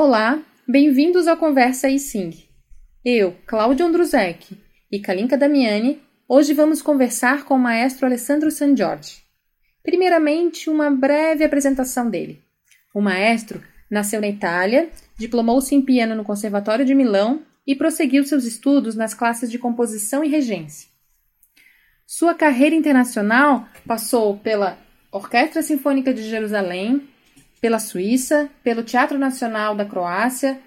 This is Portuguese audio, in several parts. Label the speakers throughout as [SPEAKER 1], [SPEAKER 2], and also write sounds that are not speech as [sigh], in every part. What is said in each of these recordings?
[SPEAKER 1] Olá, bem-vindos ao Conversa e Sing. Eu, Cláudio Andruzek e Kalinka Damiani, hoje vamos conversar com o maestro Alessandro San Giorgi. Primeiramente, uma breve apresentação dele. O maestro nasceu na Itália, diplomou-se em piano no Conservatório de Milão e prosseguiu seus estudos nas classes de composição e regência. Sua carreira internacional passou pela Orquestra Sinfônica de Jerusalém, pela Suíça, pelo Teatro Nacional da Croácia,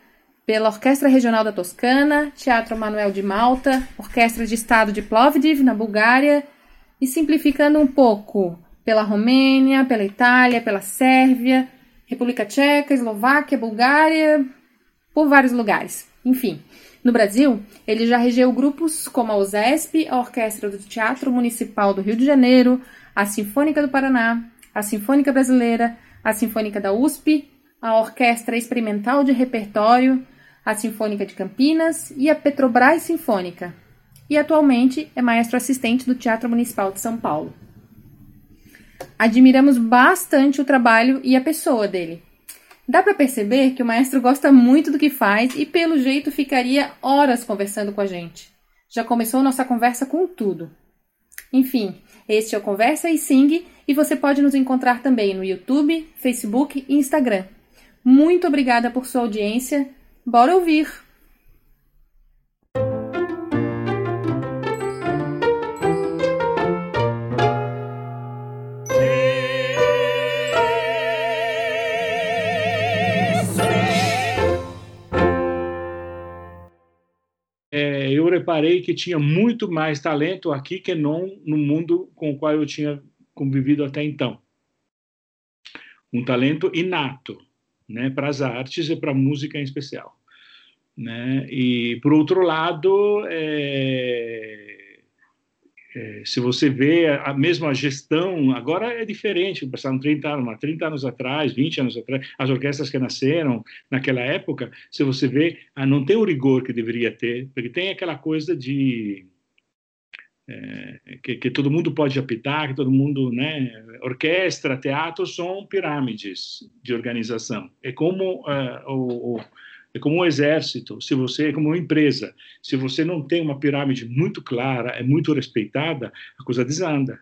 [SPEAKER 1] pela Orquestra Regional da Toscana, Teatro Manuel de Malta, Orquestra de Estado de Plovdiv, na Bulgária, e simplificando um pouco, pela Romênia, pela Itália, pela Sérvia, República Tcheca, Eslováquia, Bulgária, por vários lugares. Enfim, no Brasil, ele já regeu grupos como a USESP, a Orquestra do Teatro Municipal do Rio de Janeiro, a Sinfônica do Paraná, a Sinfônica Brasileira, a Sinfônica da USP, a Orquestra Experimental de Repertório, a Sinfônica de Campinas e a Petrobras Sinfônica. E atualmente é maestro assistente do Teatro Municipal de São Paulo. Admiramos bastante o trabalho e a pessoa dele. Dá para perceber que o maestro gosta muito do que faz e, pelo jeito, ficaria horas conversando com a gente. Já começou nossa conversa com tudo. Enfim, este é o Conversa e Sing e você pode nos encontrar também no YouTube, Facebook e Instagram. Muito obrigada por sua audiência. Bora ouvir!
[SPEAKER 2] É, eu reparei que tinha muito mais talento aqui que não no mundo com o qual eu tinha convivido até então. Um talento inato, né, para as artes e para a música em especial. Né? E, por outro lado, é, é, se você vê a, a, mesma gestão, agora é diferente, passaram 30 anos, 30 anos atrás, 20 anos atrás, as orquestras que nasceram naquela época, se você vê, ah, não tem o rigor que deveria ter, porque tem aquela coisa de é, que, que, todo mundo pode apitar, que todo mundo, né, orquestra, teatro são pirâmides de organização. É como uh, o, o, é como um exército. Se você é como uma empresa, se você não tem uma pirâmide muito clara, é muito respeitada, a coisa desanda.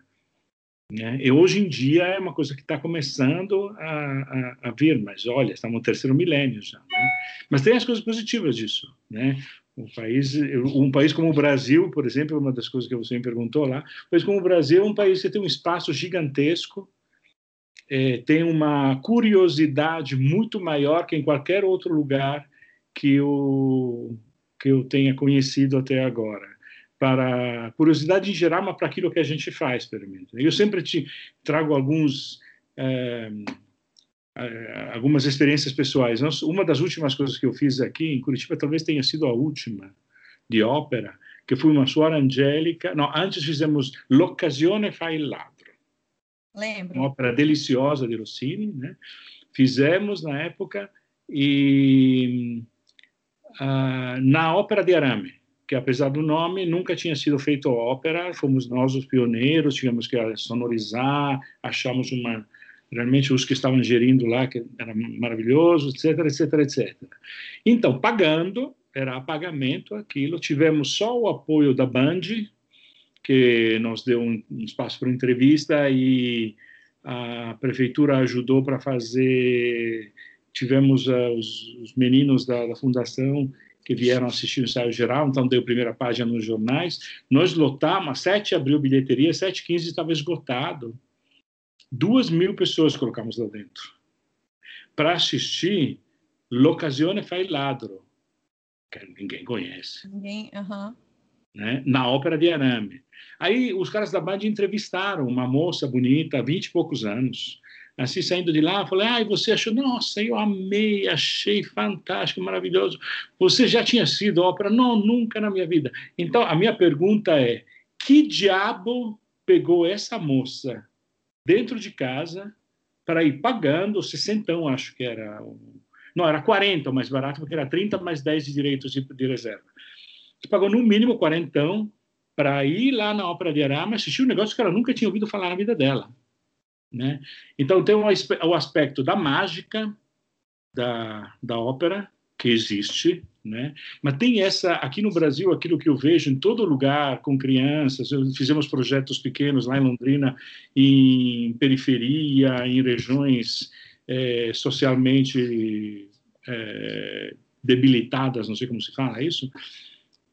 [SPEAKER 2] Né? E hoje em dia é uma coisa que está começando a, a, a, vir, mas olha, estamos no terceiro milênio já. Né? Mas tem as coisas positivas disso, né? Um país, um país como o Brasil, por exemplo, uma das coisas que você me perguntou lá, um país como o Brasil é um país que tem um espaço gigantesco, é, tem uma curiosidade muito maior que em qualquer outro lugar que eu, que eu tenha conhecido até agora. Para curiosidade em geral, mas para aquilo que a gente faz, pelo menos. Eu sempre te trago alguns. É, algumas experiências pessoais. Uma das últimas coisas que eu fiz aqui em Curitiba, talvez tenha sido a última, de ópera, que foi uma suora angélica. Não, antes fizemos L'occasione fa il ladro.
[SPEAKER 1] Lembro.
[SPEAKER 2] Uma ópera deliciosa de Rossini, né? Fizemos na época e uh, na ópera de Arame, que apesar do nome nunca tinha sido feito ópera, fomos nós os pioneiros, tivemos que sonorizar, achamos uma realmente os que estavam gerindo lá, que era maravilhoso, etc, etc, etc. Então, pagando, era a pagamento aquilo, tivemos só o apoio da Band, que nos deu um, espaço para entrevista e a prefeitura ajudou para fazer, tivemos uh, os, os, meninos da, da fundação que vieram assistir o ensaio geral, então deu primeira página nos jornais, nós lotamos, 7 abriu bilheteria, 7h15 estava esgotado, duas mil pessoas colocamos lá dentro para assistir L'Occasione fa il ladro, que ninguém conhece.
[SPEAKER 1] Ninguém, uh -huh.
[SPEAKER 2] né? Na ópera de Arame. Aí os caras da Band entrevistaram uma moça bonita, vinte e poucos anos, assim saindo de lá, falei, ah, você achou? Nossa, eu amei, achei fantástico, maravilhoso. Você já tinha sido ópera? Não, nunca na minha vida. Então a minha pergunta é, que diabo pegou essa moça dentro de casa para ir pagando 60, acho que era. Não, era 40 o mais barato, porque era 30 mais 10 de direitos de, de reserva. Você pagou no mínimo 40 para ir lá na Ópera de Arama assistir um negócio que ela nunca tinha ouvido falar na vida dela. Né? Então tem o aspecto da mágica, da, da ópera, que existe, né? Mas tem essa aqui no Brasil, aquilo que eu vejo em todo lugar com crianças. Fizemos projetos pequenos lá em Londrina, em periferia, em regiões é, socialmente é, debilitadas, não sei como se fala isso.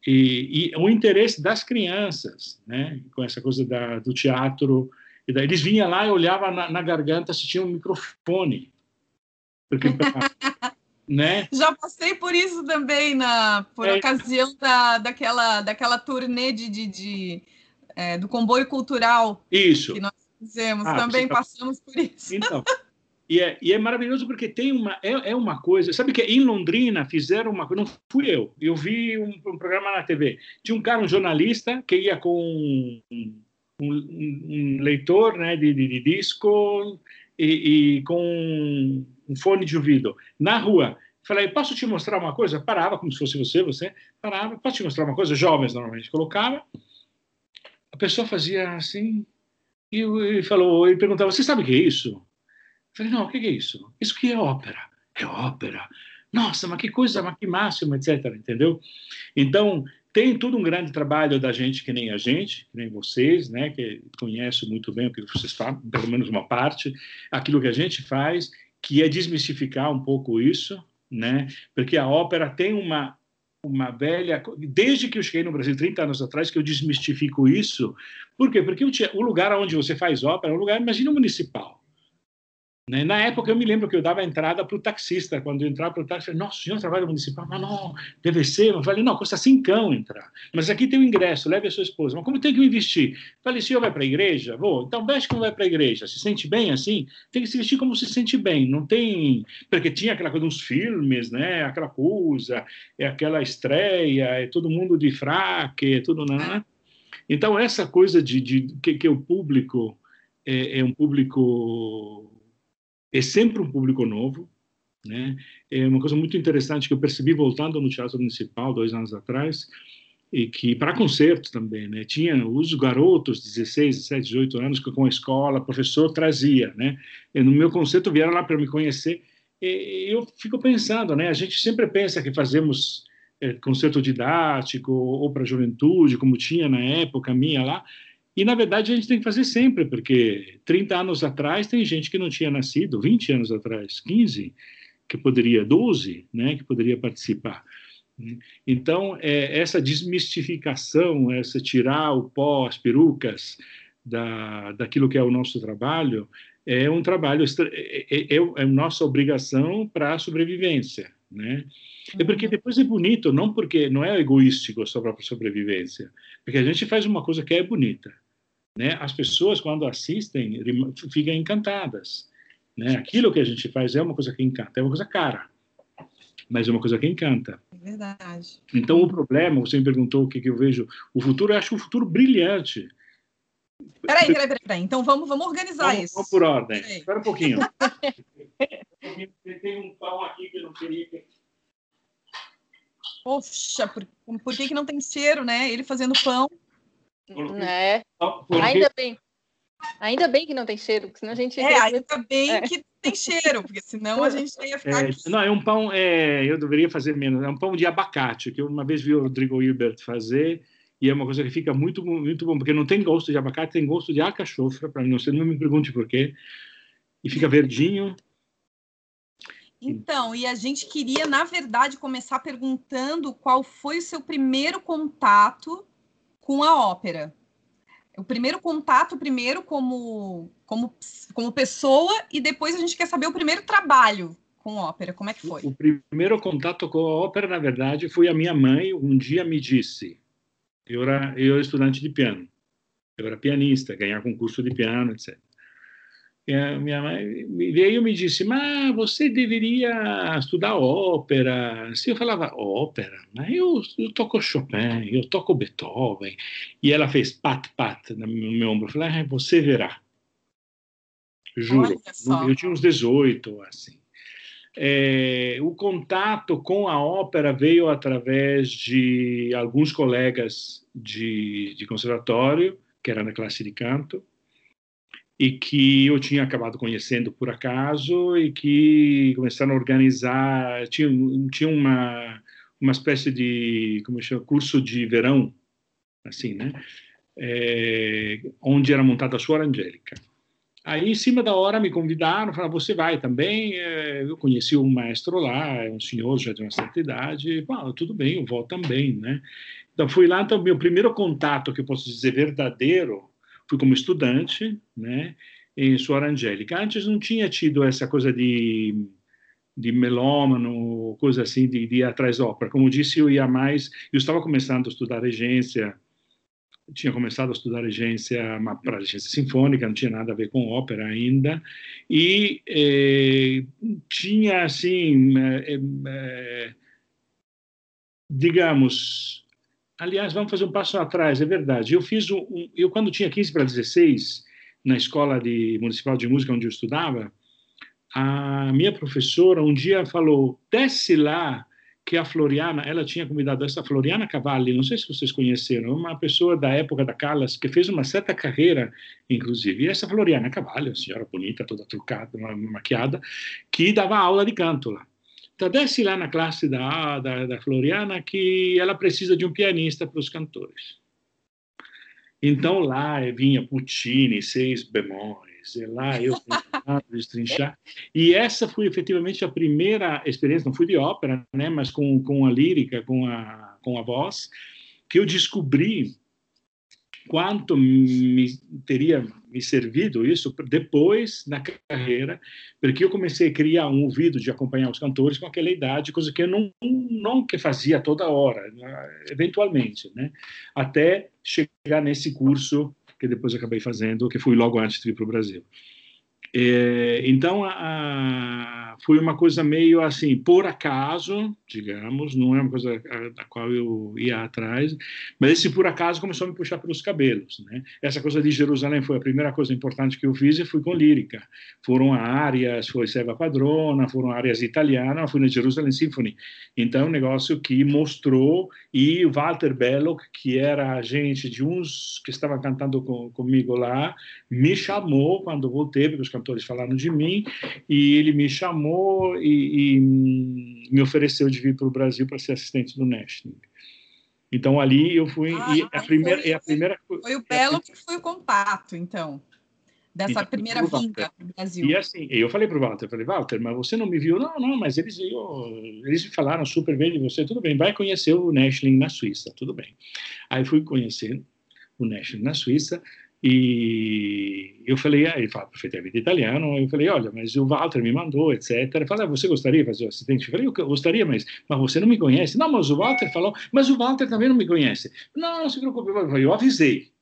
[SPEAKER 2] E, e, o interesse das crianças, né? Com essa coisa da, do teatro. E daí eles vinham lá e olhavam na, na garganta se tinha um microfone. Porque [laughs] né?
[SPEAKER 3] Já passei por isso também na por é. ocasião da, daquela daquela turnê de, de, de é, do comboio cultural
[SPEAKER 2] isso
[SPEAKER 3] que nós fizemos ah, também tá... passamos por isso
[SPEAKER 2] então e é, e é maravilhoso porque tem uma é, é uma coisa sabe que em Londrina fizeram uma coisa não fui eu eu vi um, um programa na TV tinha um cara um jornalista que ia com um, um, um leitor né de, de, de disco e, e com um fone de ouvido na rua. Falei, posso te mostrar uma coisa? Parava, como se fosse você, você parava, posso te mostrar uma coisa? Jovens normalmente colocava. A pessoa fazia assim e, e falou, e perguntava, você sabe o que é isso? Falei, não, o que é isso? Isso que é ópera. É ópera. Nossa, mas que coisa, mas que máximo, etc. Entendeu? Então, tem tudo um grande trabalho da gente que nem a gente, que nem vocês, né, que conhece muito bem o que vocês fazem, pelo menos uma parte, aquilo que a gente faz, que é desmistificar um pouco isso, né? Porque a ópera tem uma uma velha desde que eu cheguei no Brasil 30 anos atrás que eu desmistifico isso. Por quê? Porque o lugar onde você faz ópera é um lugar, imagina, municipal. Né? Na época, eu me lembro que eu dava entrada para o taxista. Quando eu entrava para o falei, nossa, o senhor trabalha municipal? Mas não, deve ser. Eu falei, não, custa cincão entrar. Mas aqui tem o ingresso, leve a sua esposa. Mas como tem que investir? Eu falei, senhor vai para a igreja? Vou. Então, veste como vai para a igreja. Se sente bem assim? Tem que se vestir como se sente bem. Não tem... Porque tinha aquela coisa dos filmes, né? Aquela coisa, é aquela estreia, é todo mundo de fraque, é tudo... Né? Então, essa coisa de, de que, que o público é, é um público é sempre um público novo, né? É uma coisa muito interessante que eu percebi voltando no Teatro Municipal dois anos atrás, e que para concertos também, né? Tinha os garotos, 16, 17, 18 anos, que com a escola, professor trazia, né? E no meu concerto vieram lá para me conhecer, e eu fico pensando, né? A gente sempre pensa que fazemos é, concerto didático ou para a juventude, como tinha na época minha lá, e, na verdade, a gente tem que fazer sempre, porque 30 anos atrás tem gente que não tinha nascido, 20 anos atrás, 15, que poderia, 12, né, que poderia participar. Então, é, essa desmistificação, essa tirar o pó, as perucas da, daquilo que é o nosso trabalho, é um trabalho, é, é, é, é nossa obrigação para a sobrevivência, né? É porque uhum. depois é bonito, não porque não é egoístico só para a sobrevivência, porque a gente faz uma coisa que é bonita né, as pessoas, quando assistem, ficam encantadas. Né? Aquilo que a gente faz é uma coisa que encanta, é uma coisa cara, mas é uma coisa que encanta.
[SPEAKER 3] É verdade.
[SPEAKER 2] Então, o problema, você me perguntou o que, que eu vejo, o futuro, eu acho um futuro brilhante.
[SPEAKER 3] Peraí, peraí, peraí, peraí. Então, vamos, vamos organizar
[SPEAKER 2] vamos,
[SPEAKER 3] isso.
[SPEAKER 2] Vamos por ordem. Espera um pouquinho. [laughs] Tem um pão aqui que eu não queria...
[SPEAKER 3] Poxa, por, por que, que não tem cheiro, né? Ele fazendo pão.
[SPEAKER 1] É. Porque... Ainda bem. Ainda bem que não tem cheiro, senão a gente.
[SPEAKER 3] É, ainda bem é. que tem cheiro, porque senão a gente ia ficar.
[SPEAKER 2] É, não, é um pão, é, eu deveria fazer menos, é um pão de abacate, que eu uma vez vi o Rodrigo Hilbert fazer, e é uma coisa que fica muito, muito bom, porque não tem gosto de abacate, tem gosto de alcachofra, para mim, não sei, não me pergunte por quê, e fica verdinho.
[SPEAKER 3] Então, e a gente queria, na verdade, começar perguntando qual foi o seu primeiro contato com a ópera. O primeiro contato, primeiro como, como, como pessoa, e depois a gente quer saber o primeiro trabalho com ópera. Como é que foi?
[SPEAKER 2] O primeiro contato com a ópera, na verdade, foi a minha mãe. Um dia me disse: eu era, eu era estudante de piano, eu era pianista, ganhar concurso de piano, etc minha mãe veio e me disse, mas você deveria estudar ópera. Assim, eu falava, ópera? Mas eu, eu toco Chopin, eu toco Beethoven. E ela fez pat-pat no meu ombro. Eu falei, ah, você verá. Juro. Eu tinha uns 18, assim. É, o contato com a ópera veio através de alguns colegas de, de conservatório, que era na classe de canto, e que eu tinha acabado conhecendo por acaso e que começaram a organizar, tinha, tinha uma, uma espécie de, como chama, curso de verão, assim, né? É, onde era montada a Suora Angélica. Aí, em cima da hora, me convidaram, falaram, você vai também? É, eu conheci um maestro lá, é um senhor já de uma certa idade, tudo bem, eu vou também, né? Então, fui lá, então, meu primeiro contato, que eu posso dizer verdadeiro, fui como estudante, né, em Suora Angélica. Antes não tinha tido essa coisa de, de melômano, coisa assim, de, de ir atrás da ópera. Como disse, eu ia mais, eu estava começando a estudar regência, tinha começado a estudar regência para regência sinfônica, não tinha nada a ver com ópera ainda, e eh, tinha, assim, eh, eh, digamos, Aliás, vamos fazer um passo atrás, é verdade. Eu fiz um, um eu quando tinha 15 para 16, na escola de municipal de música onde eu estudava, a minha professora um dia falou: "Desce lá que a Floriana, ela tinha convidado essa Floriana Cavalli, não sei se vocês conheceram, uma pessoa da época da Callas que fez uma certa carreira, inclusive. E essa Floriana Cavalli, uma senhora bonita, toda trucada, maquiada, que dava aula de canto lá. Desce lá na classe da, da, da Floriana que ela precisa de um pianista para os cantores. Então, lá vinha Puccini, seis bemóis, e lá eu [laughs] destrinchar. E essa foi efetivamente a primeira experiência, não fui de ópera, né, mas com, com a lírica, com a, com a voz, que eu descobri quanto me teria me servido isso depois na carreira, porque eu comecei a criar um ouvido de acompanhar os cantores com aquela idade, coisa que eu não não que fazia toda hora, eventualmente, né? Até chegar nesse curso que depois acabei fazendo, que fui logo antes de ir para o Brasil. É, então, a, a, foi uma coisa meio assim, por acaso, digamos, não é uma coisa da qual eu ia atrás, mas esse por acaso começou a me puxar pelos cabelos. Né? Essa coisa de Jerusalém foi a primeira coisa importante que eu fiz e fui com lírica. Foram áreas, foi Seva Padrona, foram áreas italianas, fui na Jerusalem Symphony. Então, um negócio que mostrou, e Walter Belloc, que era agente de uns que estavam cantando com, comigo lá, me chamou quando voltei, porque os cantores falaram de mim, e ele me chamou e, e me ofereceu de vir para o Brasil para ser assistente do Nashville. Então ali eu fui ah, e a primeira foi, é a primeira
[SPEAKER 3] foi o Belo é que foi o contato então dessa então, primeira vinda para o Brasil.
[SPEAKER 2] E assim, eu falei para o Walter, falei, Walter, mas você não me viu? Não, não, mas eles, eu, eles me falaram super bem de você, tudo bem, vai conhecer o Nashville na Suíça, tudo bem. Aí fui conhecer o Nashville na Suíça, e eu falei, ah, ele fala perfeitamente italiano, eu falei, olha, mas o Walter me mandou, etc. Ele falou, ah, você gostaria de fazer o assistente? Eu falei, eu gostaria, mas, mas você não me conhece. Não, mas o Walter falou, mas o Walter também não me conhece. Não, não se preocupe, eu avisei,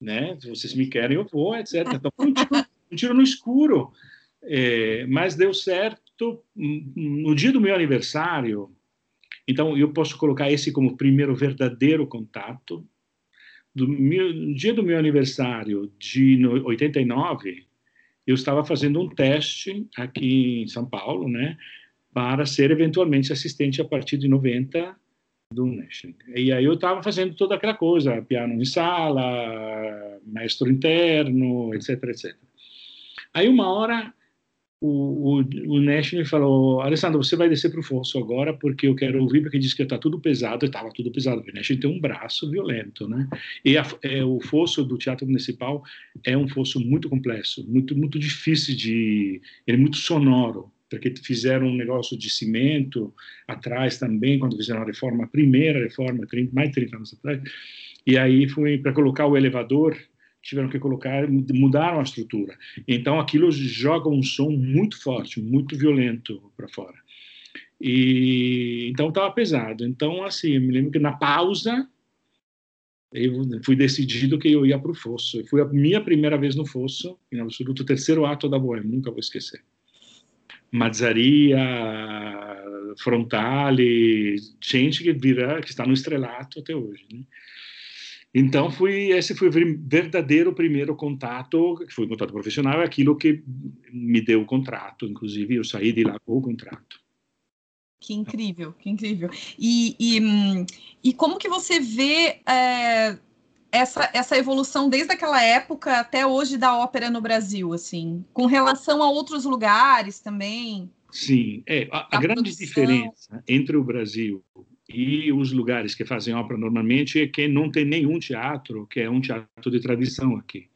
[SPEAKER 2] né? Se vocês me querem, eu vou, etc. Então um tiro, um tiro no escuro, é, mas deu certo no dia do meu aniversário. Então eu posso colocar esse como primeiro verdadeiro contato do meu, no dia do meu aniversário de 89, eu estava fazendo um teste aqui em São Paulo, né, para ser eventualmente assistente a partir de 90 do Nashville. E aí eu estava fazendo toda aquela coisa, piano em sala, maestro interno, etc, etc. Aí uma hora o, o, o Nash me falou, Alessandro, você vai descer para o fosso agora porque eu quero ouvir, porque diz que está tudo pesado, e estava tudo pesado, o Nash tem um braço violento, né? E a, é, o fosso do Teatro Municipal é um fosso muito complexo, muito, muito difícil de... ele é muito sonoro, porque fizeram um negócio de cimento atrás também, quando fizeram a reforma, a primeira reforma, 30, mais de 30 anos atrás, e aí foi para colocar o elevador, tiveram que colocar, mudaram a estrutura. Então aquilo joga um som muito forte, muito violento para fora. E então estava pesado. Então assim, eu me lembro que na pausa eu fui decidido que eu ia para o fosso. Foi a minha primeira vez no fosso, em absoluto, o terceiro ato da Boêmia, nunca vou esquecer. Mazzaria, Frontale, gente que vira, que está no estrelato até hoje. Né? Então, fui, esse foi o verdadeiro primeiro contato, que foi um contato profissional, é aquilo que me deu o contrato, inclusive eu saí de lá com o contrato.
[SPEAKER 3] Que incrível, que incrível. E, e, e como que você vê é, essa, essa evolução desde aquela época até hoje da ópera no Brasil, assim, com relação a outros lugares também.
[SPEAKER 2] Sim, é, a, a grande diferença entre o Brasil e os lugares que fazem ópera normalmente é que não tem nenhum teatro que é um teatro de tradição aqui.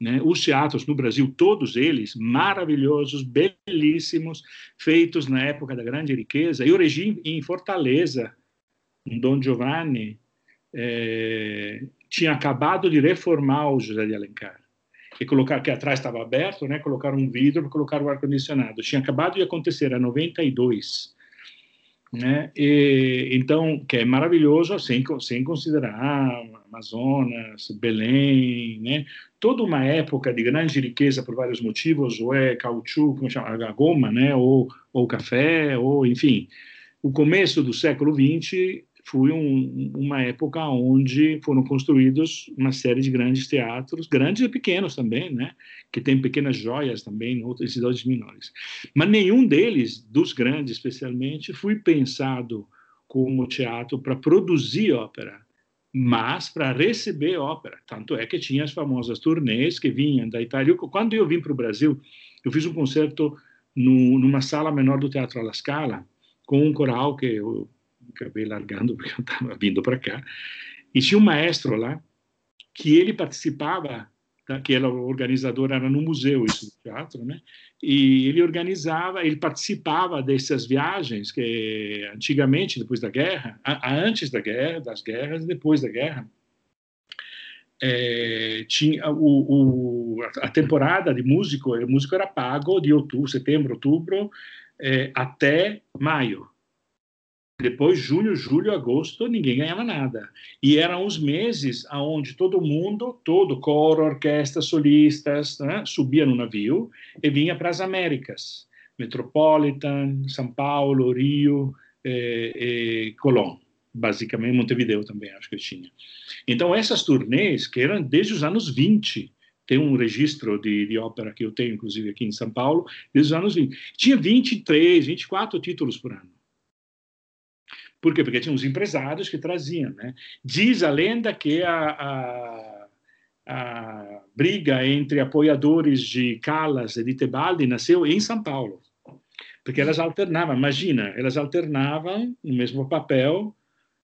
[SPEAKER 2] Né? Os teatros no Brasil, todos eles maravilhosos, belíssimos, feitos na época da grande riqueza. Eu regi em Fortaleza, um Dom Giovanni, é, tinha acabado de reformar o José de Alencar e colocar que atrás estava aberto, né? Colocar um vidro para colocar o ar condicionado. Tinha acabado de acontecer, a 92 né? E, então, que é maravilhoso, sem, sem considerar Amazonas, Belém, né? Toda uma época de grande riqueza por vários motivos, ou é caoutchouc, como chama, a goma, né? Ou, ou café, ou enfim. O começo do século XX foi um, uma época onde foram construídos uma série de grandes teatros, grandes e pequenos também, né? Que tem pequenas joias também em outras cidades menores. Mas nenhum deles, dos grandes especialmente, foi pensado como teatro para produzir ópera, mas para receber ópera. Tanto é que tinha as famosas turnês que vinham da Itália. Quando eu vim para o Brasil, eu fiz um concerto no, numa sala menor do Teatro alla Scala, com um coral que eu acabei largando [laughs] porque eu estava vindo para cá. E tinha um maestro lá que ele participava, tá, que era o organizador, era no museu isso do teatro, né? E ele organizava, ele participava dessas viagens que antigamente, depois da guerra, antes da guerra, das guerras, depois da guerra, é, tinha o, o, a temporada de músico, o músico era pago de outubro, setembro, outubro, é, até maio. Depois, junho, julho, agosto, ninguém ganhava nada. E eram os meses onde todo mundo, todo coro, orquestra, solistas, né, subia no navio e vinha para as Américas. Metropolitan, São Paulo, Rio e, e Colón. Basicamente, Montevideo também, acho que tinha. Então, essas turnês, que eram desde os anos 20, tem um registro de, de, ópera que eu tenho, inclusive, aqui em São Paulo, desde os anos 20. Tinha 23, 24 títulos por ano. Por quê? Porque tinha uns empresários que traziam. Né? Diz a lenda que a, a, a briga entre apoiadores de Callas e de Tebaldi nasceu em São Paulo. Porque elas alternavam, imagina, elas alternavam no mesmo papel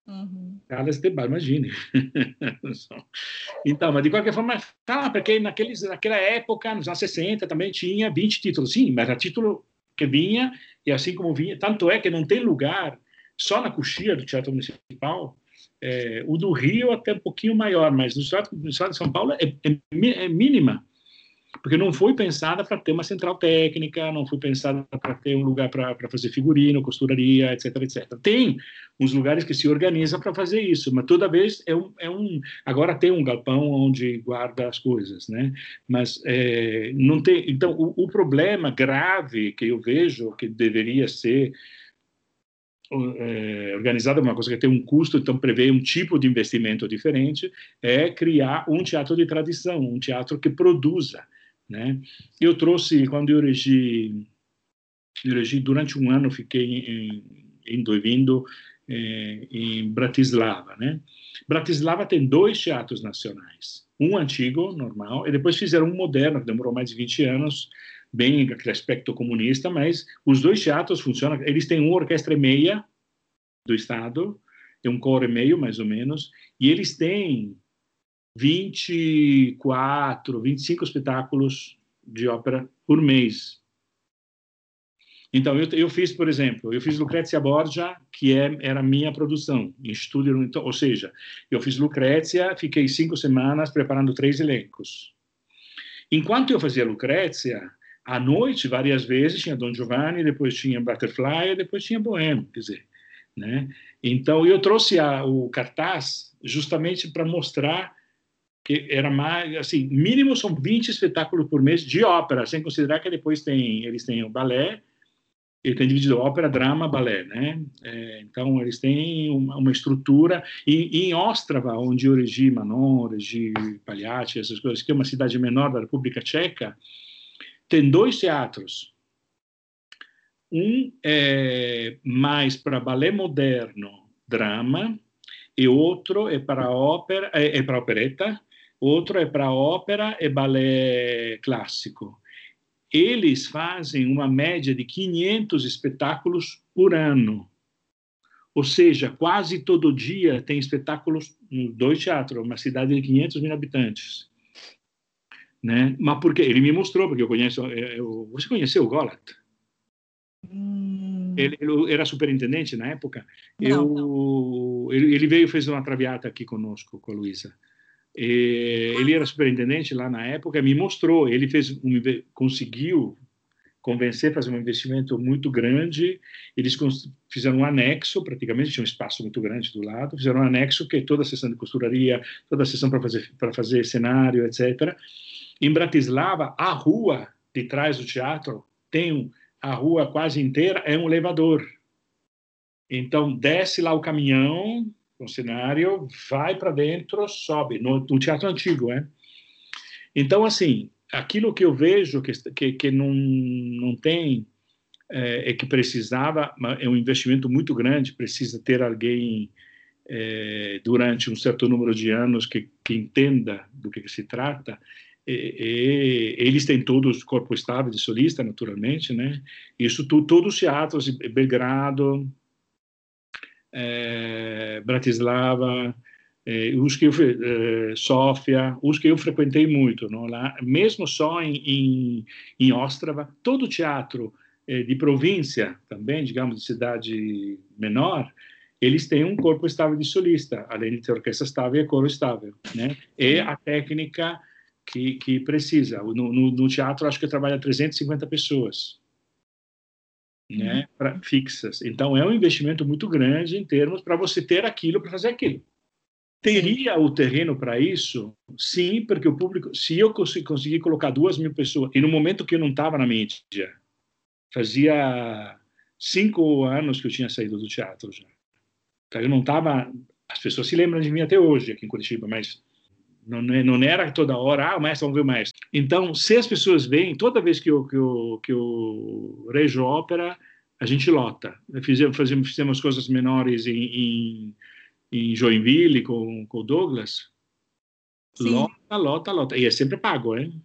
[SPEAKER 2] Uhum. Callas e Tebaldi, imagine. [laughs] então, mas de qualquer forma, tá, porque naqueles, naquela época, nos anos 60, também tinha 20 títulos. Sim, mas era título que vinha, e assim como vinha, tanto é que não tem lugar só na coxia do Teatro Municipal, é, o do Rio até um pouquinho maior, mas no estado, no estado de São Paulo é, é, é mínima, porque não foi pensada para ter uma central técnica, não foi pensada para ter um lugar para fazer figurino, costuraria, etc, etc. Tem uns lugares que se organizam para fazer isso, mas toda vez é um, é um, agora tem um galpão onde guarda as coisas, né? Mas é, não tem. Então o, o problema grave que eu vejo que deveria ser é, organizada, uma coisa que tem um custo, então prevê um tipo de investimento diferente, é criar um teatro de tradição, um teatro que produza. Né? Eu trouxe, quando eu regi, eu regi durante um ano, fiquei indo e vindo é, em Bratislava. Né? Bratislava tem dois teatros nacionais, um antigo, normal, e depois fizeram um moderno, que demorou mais de 20 anos, bem aquele aspecto comunista, mas os dois teatros funcionam. Eles têm uma orquestra e meia do Estado, tem um coro e meio, mais ou menos, e eles têm 24, 25 espetáculos de ópera por mês. Então, eu, eu fiz, por exemplo, eu fiz Lucrezia Borgia, que é, era minha produção, em estúdio, então, ou seja, eu fiz Lucrezia, fiquei cinco semanas preparando três elencos. Enquanto eu fazia Lucrezia, à noite, várias vezes, tinha Don Giovanni, depois tinha Butterfly, depois tinha Bohème, quer dizer, né? Então, eu trouxe a, o cartaz justamente para mostrar que era mais, assim, mínimo são 20 espetáculos por mês de ópera, sem considerar que depois tem, eles têm o balé, ele tem dividido ópera, drama, balé, né? É, então, eles têm uma, uma estrutura, e, e, em Ostrava, onde eu regi Manon, regi Pagliacci, essas coisas, que é uma cidade menor da República Tcheca, tem dois teatros. Um é mais para balé moderno, drama, e outro é para ópera, é, é para opereta, outro é para ópera e balé clássico. Eles fazem uma média de 500 espetáculos por ano. Ou seja, quase todo dia tem espetáculos nos dois teatros, uma cidade de 500 mil habitantes. Né? Mas porque ele me mostrou, porque eu conheço. Eu, você conheceu o Golat? Hum. Ele, ele, era superintendente na época. Não, eu, não. Ele, ele, veio fez uma traviata aqui conosco, com a Luísa. Ele era superintendente lá na época, me mostrou. Ele fez um, conseguiu convencer a fazer um investimento muito grande. Eles fizeram um anexo, praticamente tinha um espaço muito grande do lado. Fizeram um anexo que toda a sessão de costuraria, toda a sessão para fazer para fazer cenário, etc. Em Bratislava, a rua de trás do teatro tem a rua quase inteira é um elevador. Então desce lá o caminhão, o cenário, vai para dentro, sobe no, no, teatro antigo, é. Então assim, aquilo que eu vejo que que, que não não tem é, é, que precisava é um investimento muito grande, precisa ter alguém é, durante um certo número de anos que, que entenda do que, que se trata e, e, eles têm todos corpo estável de solista, naturalmente, né? Isso tu, todos os teatros, Belgrado, é, Bratislava, é, os que eu, é, Sófia, os que eu frequentei muito, não? Lá, mesmo só em, em, em Ostrava, todo teatro de província, também, digamos, de cidade menor, eles têm um corpo estável de solista, além de ter orquestra estável e coro estável, né? E a técnica que, que precisa. No, no, no, teatro, acho que trabalha 350 pessoas, né, uhum. pra, fixas. Então, é um investimento muito grande em termos para você ter aquilo para fazer aquilo. Teria o terreno para isso? Sim, porque o público, se eu conseguir colocar duas mil pessoas, e no momento que eu não estava na mídia, fazia cinco anos que eu tinha saído do teatro já. Então, eu não estava. As pessoas se lembram de mim até hoje aqui em Curitiba, mas não, não era toda hora, ah, o mestre, vamos ver o mestre. Então, se as pessoas vêm, toda vez que eu, que eu, que eu rejo ópera, a gente lota. Fizemos, fizemos, fizemos coisas menores em, em, em Joinville com, com o Douglas. Sim. Lota, lota, lota. E é sempre pago, hein?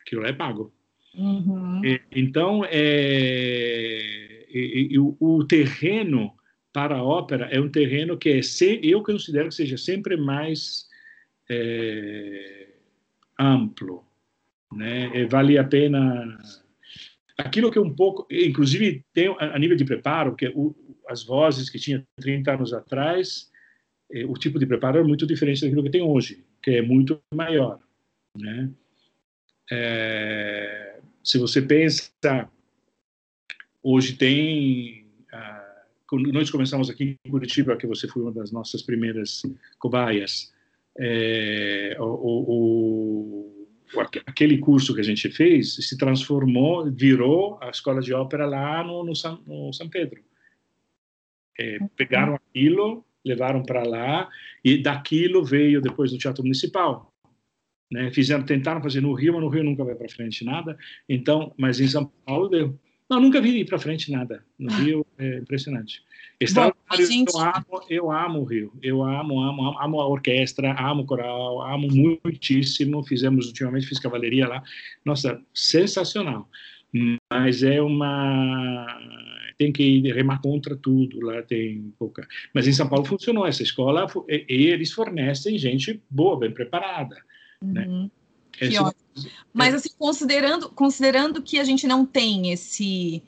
[SPEAKER 2] Aquilo é pago. Uhum. E, então, é, e, e, o, o, terreno para a ópera é um terreno que é, eu considero que seja sempre mais é, amplo, né? E vale a pena aquilo que um pouco, inclusive tem a nível de preparo, que o, as vozes que tinha 30 anos atrás, eh, o tipo de preparo é muito diferente daquilo que tem hoje, que é muito maior, né? É, se você pensa, hoje tem, ah, nós começamos aqui em Curitiba, que você foi uma das nossas primeiras cobaias, é, o, o, aquele curso que a gente fez se transformou, virou a escola de ópera lá no, no, San, no São Pedro. É, pegaram aquilo, levaram para lá e daquilo veio depois no Teatro Municipal. Né? Fizeram, tentaram fazer no Rio, mas no Rio nunca vai para frente nada. Então, mas em São Paulo deu. Não, nunca vi ir para frente nada. No Rio é impressionante. Extraordinário. Gente... Eu, amo, eu amo o Rio. Eu amo, amo, amo, amo a orquestra, amo o coral, amo muitíssimo. Fizemos ultimamente, fiz cavalaria lá. Nossa, sensacional. Mas é uma. Tem que remar contra tudo, lá tem pouca. Mas em São Paulo funcionou essa escola e, e eles fornecem gente boa, bem preparada. Né?
[SPEAKER 3] Uhum. Né? Que ótimo. Mas assim, considerando, considerando que a gente não tem esse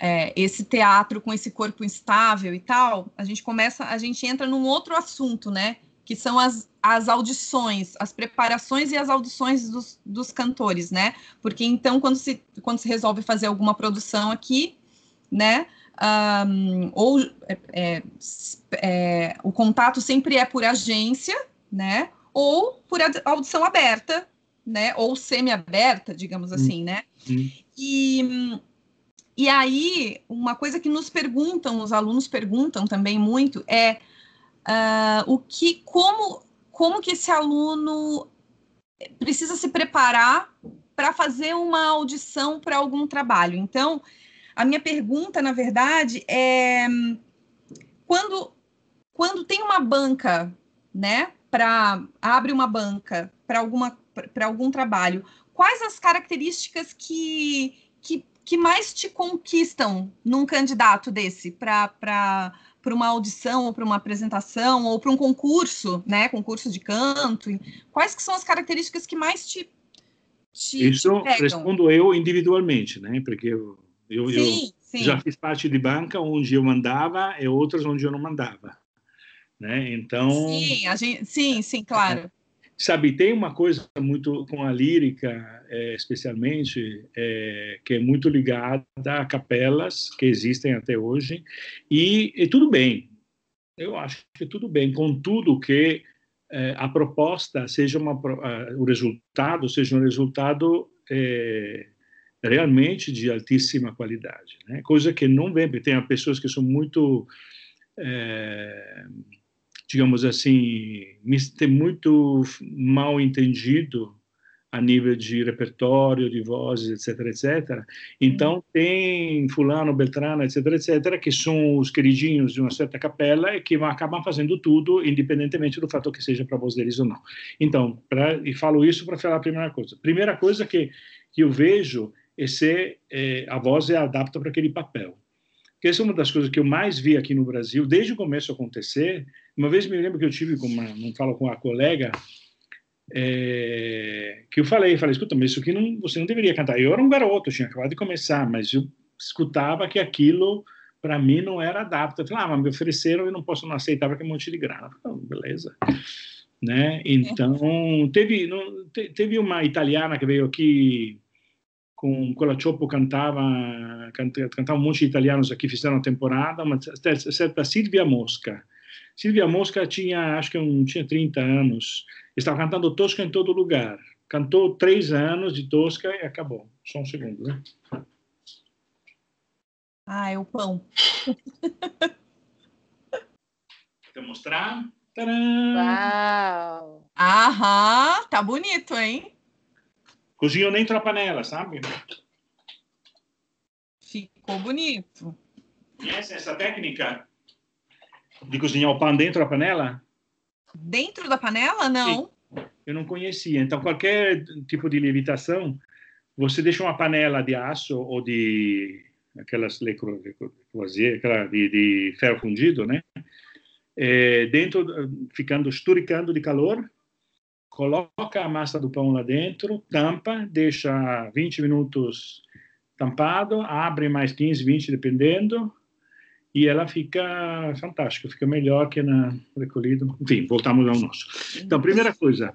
[SPEAKER 3] é, esse teatro com esse corpo instável e tal, a gente começa, a gente entra num outro assunto, né? Que são as, as audições, as preparações e as audições dos, dos cantores, né? Porque então, quando se, quando se resolve fazer alguma produção aqui, né? Um, ou é, é, é, o contato sempre é por agência, né? Ou por audição aberta, né? Ou semi-aberta, digamos assim, né? Uhum. E, e aí, uma coisa que nos perguntam, os alunos perguntam também muito, é uh, o que, como, como que esse aluno precisa se preparar para fazer uma audição para algum trabalho. Então, a minha pergunta, na verdade, é quando quando quando tem uma banca, né, para abre uma banca para alguma para algum trabalho, quais as características que, que, que mais te conquistam num candidato desse para para uma audição ou para uma apresentação ou para um concurso, né, concurso de canto? Quais que são as características que mais te,
[SPEAKER 2] te Isso te respondo eu individualmente, né? Porque eu, eu, sim, eu sim. já fiz parte de banca onde eu mandava e outras onde eu não mandava, né? Então
[SPEAKER 3] sim, a gente, sim, sim, claro.
[SPEAKER 2] Sabe, tem uma coisa muito com a lírica, é, especialmente, é, que é muito ligada a capelas que existem até hoje, e, e tudo bem, eu acho que tudo bem, contudo que é, a proposta seja uma, o resultado seja um resultado é, realmente de altíssima qualidade, né? coisa que não vem, tem pessoas que são muito é, digamos assim, tem muito mal entendido a nível de repertório, de vozes, etc, etc. Então, uhum. tem fulano, beltrano, etc, etc, que são os queridinhos de uma certa capela e que acabam fazendo tudo, independentemente do fato que seja para a voz deles ou não. Então, pra, e falo isso para falar a primeira coisa. Primeira coisa que, que eu vejo é se é, a voz é adapta para aquele papel. Que essa é uma das coisas que eu mais vi aqui no Brasil, desde o começo acontecer, uma vez me lembro que eu tive com uma, não falo com a colega, é, que eu falei, falei, escuta, mas isso aqui não, você não deveria cantar. Eu era um garoto, tinha acabado de começar, mas eu escutava que aquilo para mim não era adapto. Eu falei, ah, mas me ofereceram e não posso não aceitar porque é um monte de grana. falei, beleza. Né? Então, teve, não, teve uma italiana que veio aqui com Colaccioppo cantava, cantava um monte de italianos aqui, fizeram a temporada, uma certa Silvia Mosca. Silvia Mosca tinha, acho que um, tinha 30 anos, estava cantando Tosca em todo lugar. Cantou três anos de Tosca e acabou. Só um segundo, né?
[SPEAKER 3] Ah, é o pão. [laughs]
[SPEAKER 2] Quer mostrar?
[SPEAKER 3] Tcharam! Uau! Aham, tá bonito, hein?
[SPEAKER 2] Cozinhou nem a panela, sabe?
[SPEAKER 3] Ficou bonito.
[SPEAKER 2] Conhece essa técnica? De cozinhar o pão dentro da panela?
[SPEAKER 3] Dentro da panela? Não.
[SPEAKER 2] Eu não conhecia. Então, qualquer tipo de levitação, você deixa uma panela de aço ou de aquelas Le Croisier, aquela de, de ferro fundido, né? É, dentro, ficando esturicando de calor, coloca a massa do pão lá dentro, tampa, deixa 20 minutos tampado, abre mais 15, 20, dependendo, e ela fica fantástica, fica melhor que na recolhido. Enfim, voltamos ao nosso. Então, primeira coisa,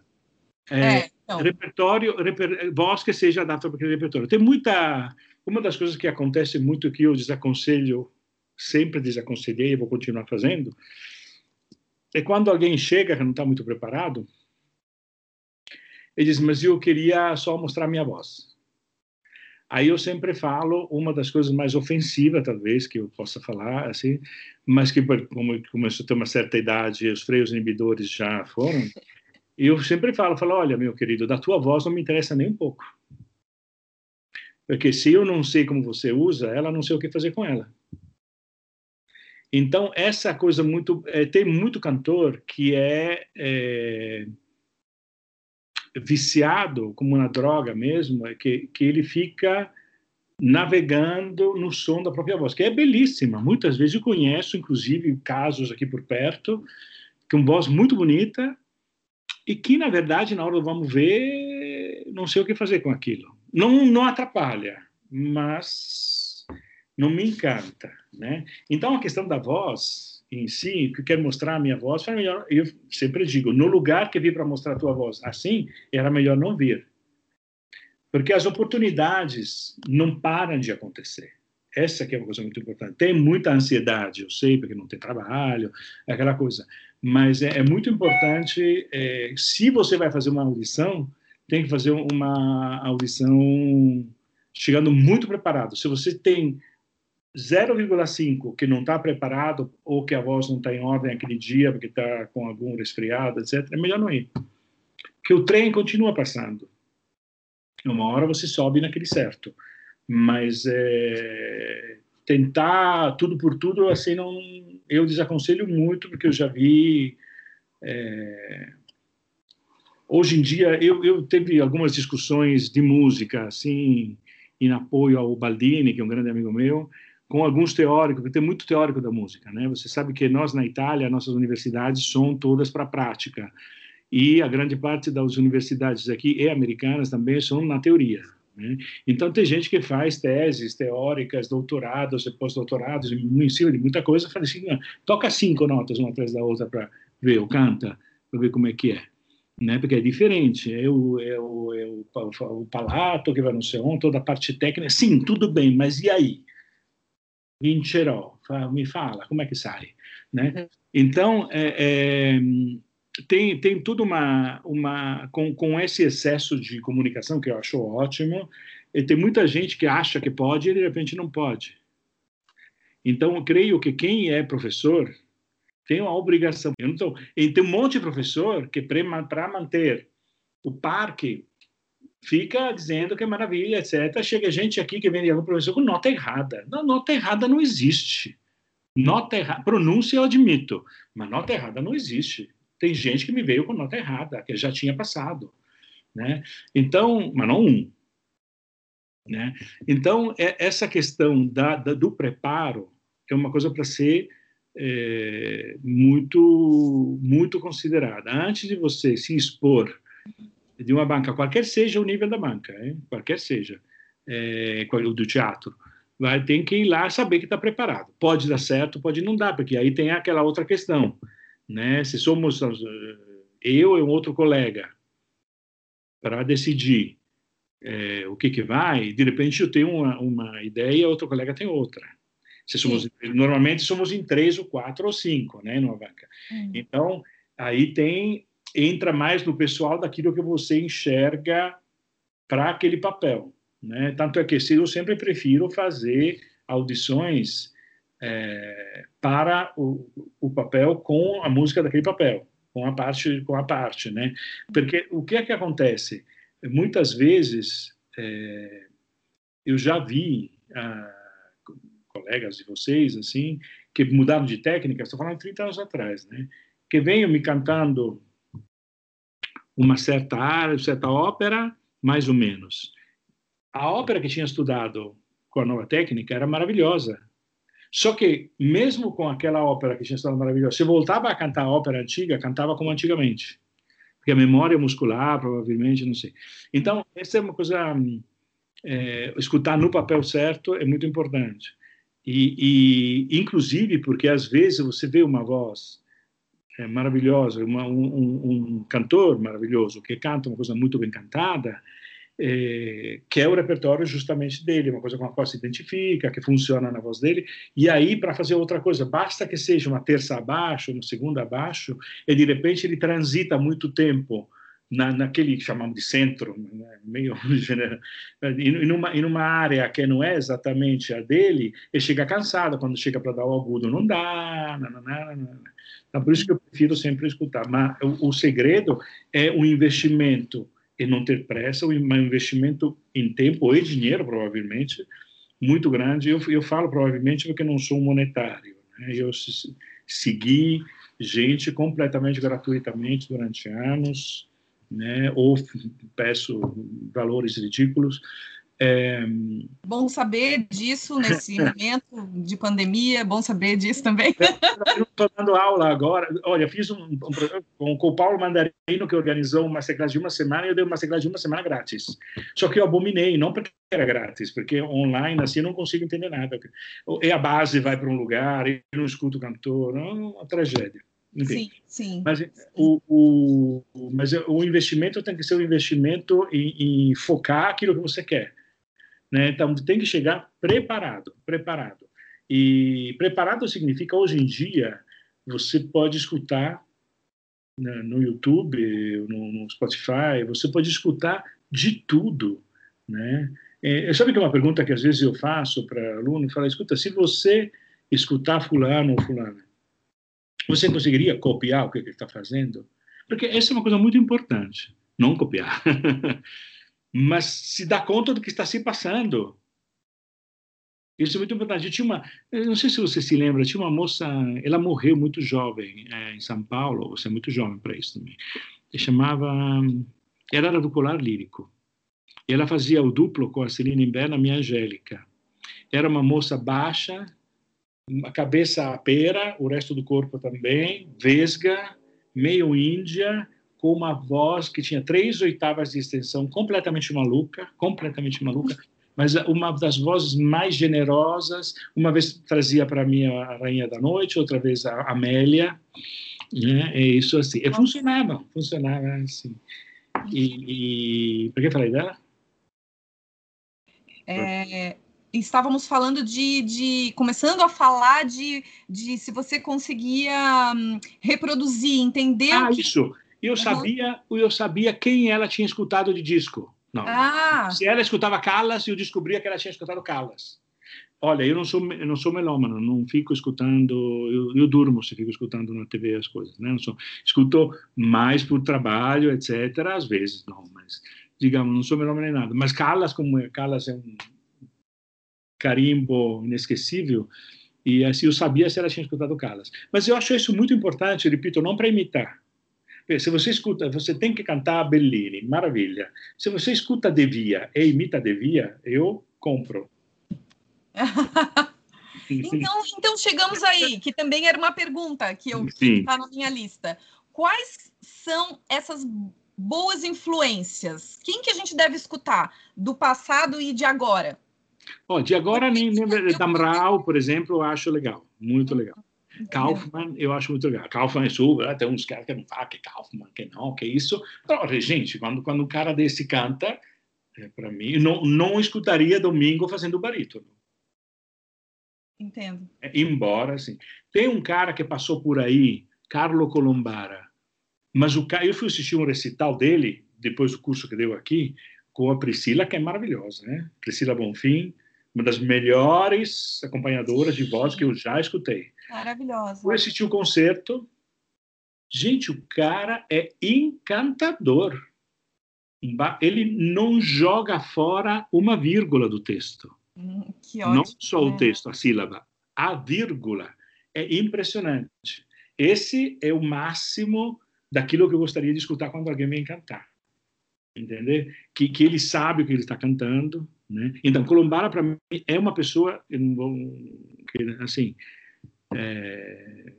[SPEAKER 2] é, é então. repertório, reper, voz que seja adaptada para aquele repertório. Tem muita, uma das coisas que acontece muito que eu desaconselho, sempre desaconselhei e vou continuar fazendo, é quando alguém chega que não está muito preparado, ele diz, mas eu queria só mostrar minha voz. Aí eu sempre falo uma das coisas mais ofensivas, talvez, que eu possa falar, assim, mas que, como começou a ter uma certa idade, os freios inibidores já foram, eu sempre falo, falo, olha, meu querido, da tua voz não me interessa nem um pouco. Porque se eu não sei como você usa ela, não sei o que fazer com ela. Então, essa coisa muito... É, tem muito cantor que é, é viciado como uma droga mesmo, é que, que ele fica navegando no som da própria voz, que é belíssima. Muitas vezes eu conheço, inclusive, casos aqui por perto, com voz muito bonita e que, na verdade, na hora do vamos ver, não sei o que fazer com aquilo. Não, não atrapalha, mas não me encanta, né? Então, a questão da voz em si, que quer mostrar a minha voz, foi melhor. Eu sempre digo, no lugar que vi para mostrar a tua voz assim, era melhor não vir. Porque as oportunidades não param de acontecer. Essa que é uma coisa muito importante. Tem muita ansiedade, eu sei, porque não tem trabalho, aquela coisa. Mas é, é muito importante, é, se você vai fazer uma audição, tem que fazer uma audição chegando muito preparado. Se você tem 0,5 que não está preparado ou que a voz não está em ordem aquele dia porque está com algum resfriado, etc., é melhor não ir. Que o trem continua passando. Uma hora você sobe naquele certo. Mas é, tentar tudo por tudo, assim, não, eu desaconselho muito, porque eu já vi. É, hoje em dia, eu, eu teve algumas discussões de música, assim, em apoio ao Baldini, que é um grande amigo meu, com alguns teóricos, porque tem muito teórico da música, né? Você sabe que nós na Itália, nossas universidades são todas para prática. E a grande parte das universidades aqui e americanas também são na teoria. Né? Então, tem gente que faz teses teóricas, doutorados pós-doutorados, em cima de muita coisa, fala assim: ah, toca cinco notas uma atrás da outra para ver, ou canta, para ver como é que é. Né? Porque é diferente, é o, é, o, palato que vai no sei onde, toda a parte técnica. Sim, tudo bem, mas e aí? Vincerò, me fala, como é que sai? Né? Uhum. Então, é, é tem, tem tudo uma, uma com, com esse excesso de comunicação que eu acho ótimo, e tem muita gente que acha que pode e de repente não pode. Então, eu creio que quem é professor tem uma obrigação. Eu não tô, e tem um monte de professor que, para manter o parque, fica dizendo que é maravilha, etc. Chega gente aqui que vem de algum professor com nota errada. Não, nota errada não existe. Nota errada, pronúncia eu admito, mas nota errada não existe tem gente que me veio com nota errada, que já tinha passado, né? Então, mas não um, né? Então, é, essa questão da, da, do preparo é uma coisa para ser é, muito, muito considerada. Antes de você se expor de uma banca, qualquer seja o nível da banca, hein? qualquer seja, é, o do teatro, vai ter que ir lá saber que está preparado. Pode dar certo, pode não dar, porque aí tem aquela outra questão né? Se somos eh, eu e um outro colega para decidir é, o que que vai, de repente eu tenho uma, uma ideia, outro colega tem outra. Se somos, normalmente somos em três ou quatro ou cinco, né, numa banca. Hum. Então aí tem entra mais no pessoal daquilo que você enxerga para aquele papel, né? Tanto é que eu sempre prefiro fazer audições é, para o, o, papel com a música daquele papel, com a parte com a parte, né? Porque o que é que acontece? Muitas vezes é, eu já vi ah, colegas de vocês assim que mudaram de técnica, estou falando de 30 anos atrás, né? Que venham me cantando uma certa área, certa ópera, mais ou menos. A ópera que tinha estudado com a nova técnica era maravilhosa, só que, mesmo com aquela ópera que tinha estado maravilhosa, se voltava a cantar a ópera antiga, cantava como antigamente. Porque a memória muscular, provavelmente, não sei. Então, essa é uma coisa. É, escutar no papel certo é muito importante. E, e, inclusive, porque às vezes você vê uma voz é, maravilhosa, uma, um, um, cantor maravilhoso que canta uma coisa muito bem cantada, é, que é o repertório justamente dele, uma coisa com a qual se identifica, que funciona na voz dele, e aí para fazer outra coisa, basta que seja uma terça abaixo, uma segunda abaixo, e de repente ele transita muito tempo na, naquele que chamamos de centro, né, meio [laughs] em numa, em numa área que não é exatamente a dele, ele chega cansado quando chega para dar o agudo, não dá, não. Então, por isso que eu prefiro sempre escutar. Mas o, o segredo é o investimento e não ter pressa, um investimento em tempo e dinheiro, provavelmente, muito grande. Eu, eu falo provavelmente porque não sou monetário. Né? Eu segui gente completamente gratuitamente durante anos, né? ou peço valores ridículos,
[SPEAKER 3] é... Bom saber disso nesse [laughs] momento de pandemia, bom saber disso também.
[SPEAKER 2] Eu estou dando aula agora. Olha, fiz um, um com, com o Paulo Mandarino, que organizou uma masterclass de uma semana, e eu dei uma masterclass de uma semana grátis. Só que eu abominei, não porque era grátis, porque online, assim, eu não consigo entender nada. E a base vai para um lugar, e não escuto o cantor, é uma tragédia.
[SPEAKER 3] Enfim. Sim, sim.
[SPEAKER 2] Mas, o, o, mas o investimento tem que ser um investimento em, em focar aquilo que você quer. Né? Então, tem que chegar preparado, preparado. E preparado significa, hoje em dia, você pode escutar né, no YouTube, no, no, Spotify, você pode escutar de tudo, né? É, sabe que é uma pergunta que às vezes eu faço para aluno, fala, escuta, se você escutar fulano ou fulana, você conseguiria copiar o que ele está fazendo? Porque essa é uma coisa muito importante, não copiar. [laughs] mas se dá conta do que está se passando. Isso é muito importante. Tinha uma, não sei se você se lembra, tinha uma moça, ela morreu muito jovem é, em São Paulo, você é muito jovem para isso também. Se chamava, ela era do Polar Lírico. Ela fazia o duplo com a Celina Berna, minha Angélica. Era uma moça baixa, a cabeça a pera, o resto do corpo também, vesga, meio índia, com uma voz que tinha três oitavas de extensão, completamente maluca, completamente maluca, mas uma das vozes mais generosas. Uma vez trazia para mim a Rainha da Noite, outra vez a Amélia. Né? É isso assim. E funcionava, funcionava assim. E, e por que falei dela?
[SPEAKER 3] É, estávamos falando de, de, começando a falar de, de se você conseguia hum, reproduzir, entender.
[SPEAKER 2] Ah, que... isso. Eu uhum. sabia, eu sabia quem ela tinha escutado de disco. Não.
[SPEAKER 3] Ah.
[SPEAKER 2] Se ela escutava Callas, eu descobria que ela tinha escutado Callas. Olha, eu não sou eu não sou melômano, não fico escutando, eu, eu, durmo se fico escutando na TV as coisas, né? Não sou, escuto mais por trabalho, etc. Às vezes não, mas digamos não sou melômano nem nada. Mas Callas, como é, Callas é um carimbo inesquecível e assim eu sabia se ela tinha escutado Callas. Mas eu acho isso muito importante, repito, não para imitar, se você escuta, você tem que cantar Bellini, maravilha. Se você escuta Devia e imita Devia, eu compro. [laughs]
[SPEAKER 3] então, então chegamos aí, que também era uma pergunta que eu está na minha lista. Quais são essas boas influências? Quem que a gente deve escutar do passado e de agora?
[SPEAKER 2] Oh, de agora, nem, nem Damrau, por exemplo, eu acho legal, muito legal. Kaufman, eu acho muito legal. Kaufman é super, tem uns caras que não falam que Kaufman, que não, que isso. Però, gente, quando, quando um cara desse canta, é, para mim, não, não escutaria Domingo fazendo barítono.
[SPEAKER 3] Entendo.
[SPEAKER 2] É, embora, assim. Tem um cara que passou por aí, Carlo Colombara, mas o eu fui assistir um recital dele, depois do curso que deu aqui, com a Priscila, que é maravilhosa, né? Priscila Bonfim, uma das melhores acompanhadoras de voz que eu já escutei.
[SPEAKER 3] Maravilhosa.
[SPEAKER 2] Fui assistir o concerto. Gente, o cara é encantador. Ele não joga fora uma vírgula do texto.
[SPEAKER 3] Hum, que ótimo.
[SPEAKER 2] Não só o texto, a sílaba, a vírgula. É impressionante. Esse é o máximo daquilo que eu gostaria de escutar quando alguém vem cantar. Entender? Que, que ele sabe o que ele está cantando. Né? Então, Colombara, para mim, é uma pessoa, assim, é,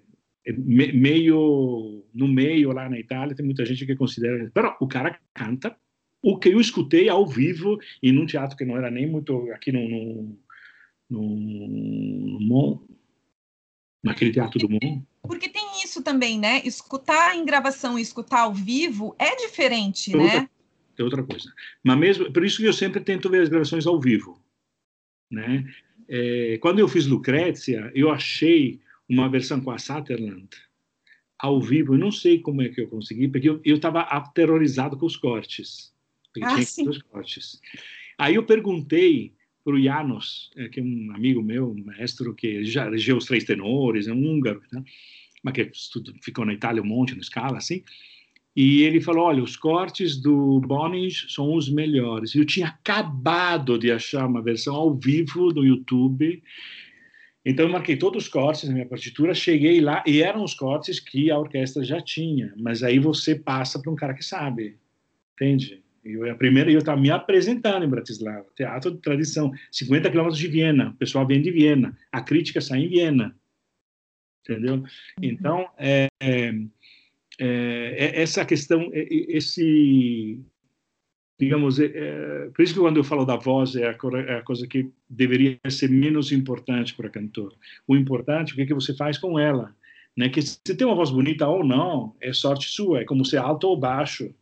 [SPEAKER 2] é meio no meio lá na Itália tem muita gente que considera però o cara canta o que eu escutei ao vivo em num teatro que não era nem muito aqui no, no, no, no naquele teatro do Mon
[SPEAKER 3] porque tem isso também né escutar em gravação e escutar ao vivo é diferente
[SPEAKER 2] né é outra coisa mas mesmo por isso que eu sempre tento ver as gravações ao vivo né é, quando eu fiz Lucrécia, eu achei uma versão com a Sutherland ao vivo. Eu não sei como é que eu consegui, porque eu estava aterrorizado com os cortes. Porque ah, tinha os cortes. Aí eu perguntei para o Janos, é, que é um amigo meu, um maestro que já regeu os três tenores, é um húngaro, né? mas que ficou na Itália um monte, no escala, assim. E ele falou: olha, os cortes do Bonis são os melhores. Eu tinha acabado de achar uma versão ao vivo no YouTube. Então, eu marquei todos os cortes na minha partitura, cheguei lá e eram os cortes que a orquestra já tinha. Mas aí você passa para um cara que sabe, entende? Eu, a primeira, eu estava me apresentando em Bratislava, teatro de tradição, 50 quilômetros de Viena, o pessoal vem de Viena, a crítica sai em Viena, entendeu? Então, é, é é, é, essa questão, é, esse, digamos, é, por isso que quando eu falo da voz é a, é a, coisa que deveria ser menos importante para cantor. O importante, o que, é que você faz com ela, né? Que você tem uma voz bonita ou não, é sorte sua, é como ser alto ou baixo.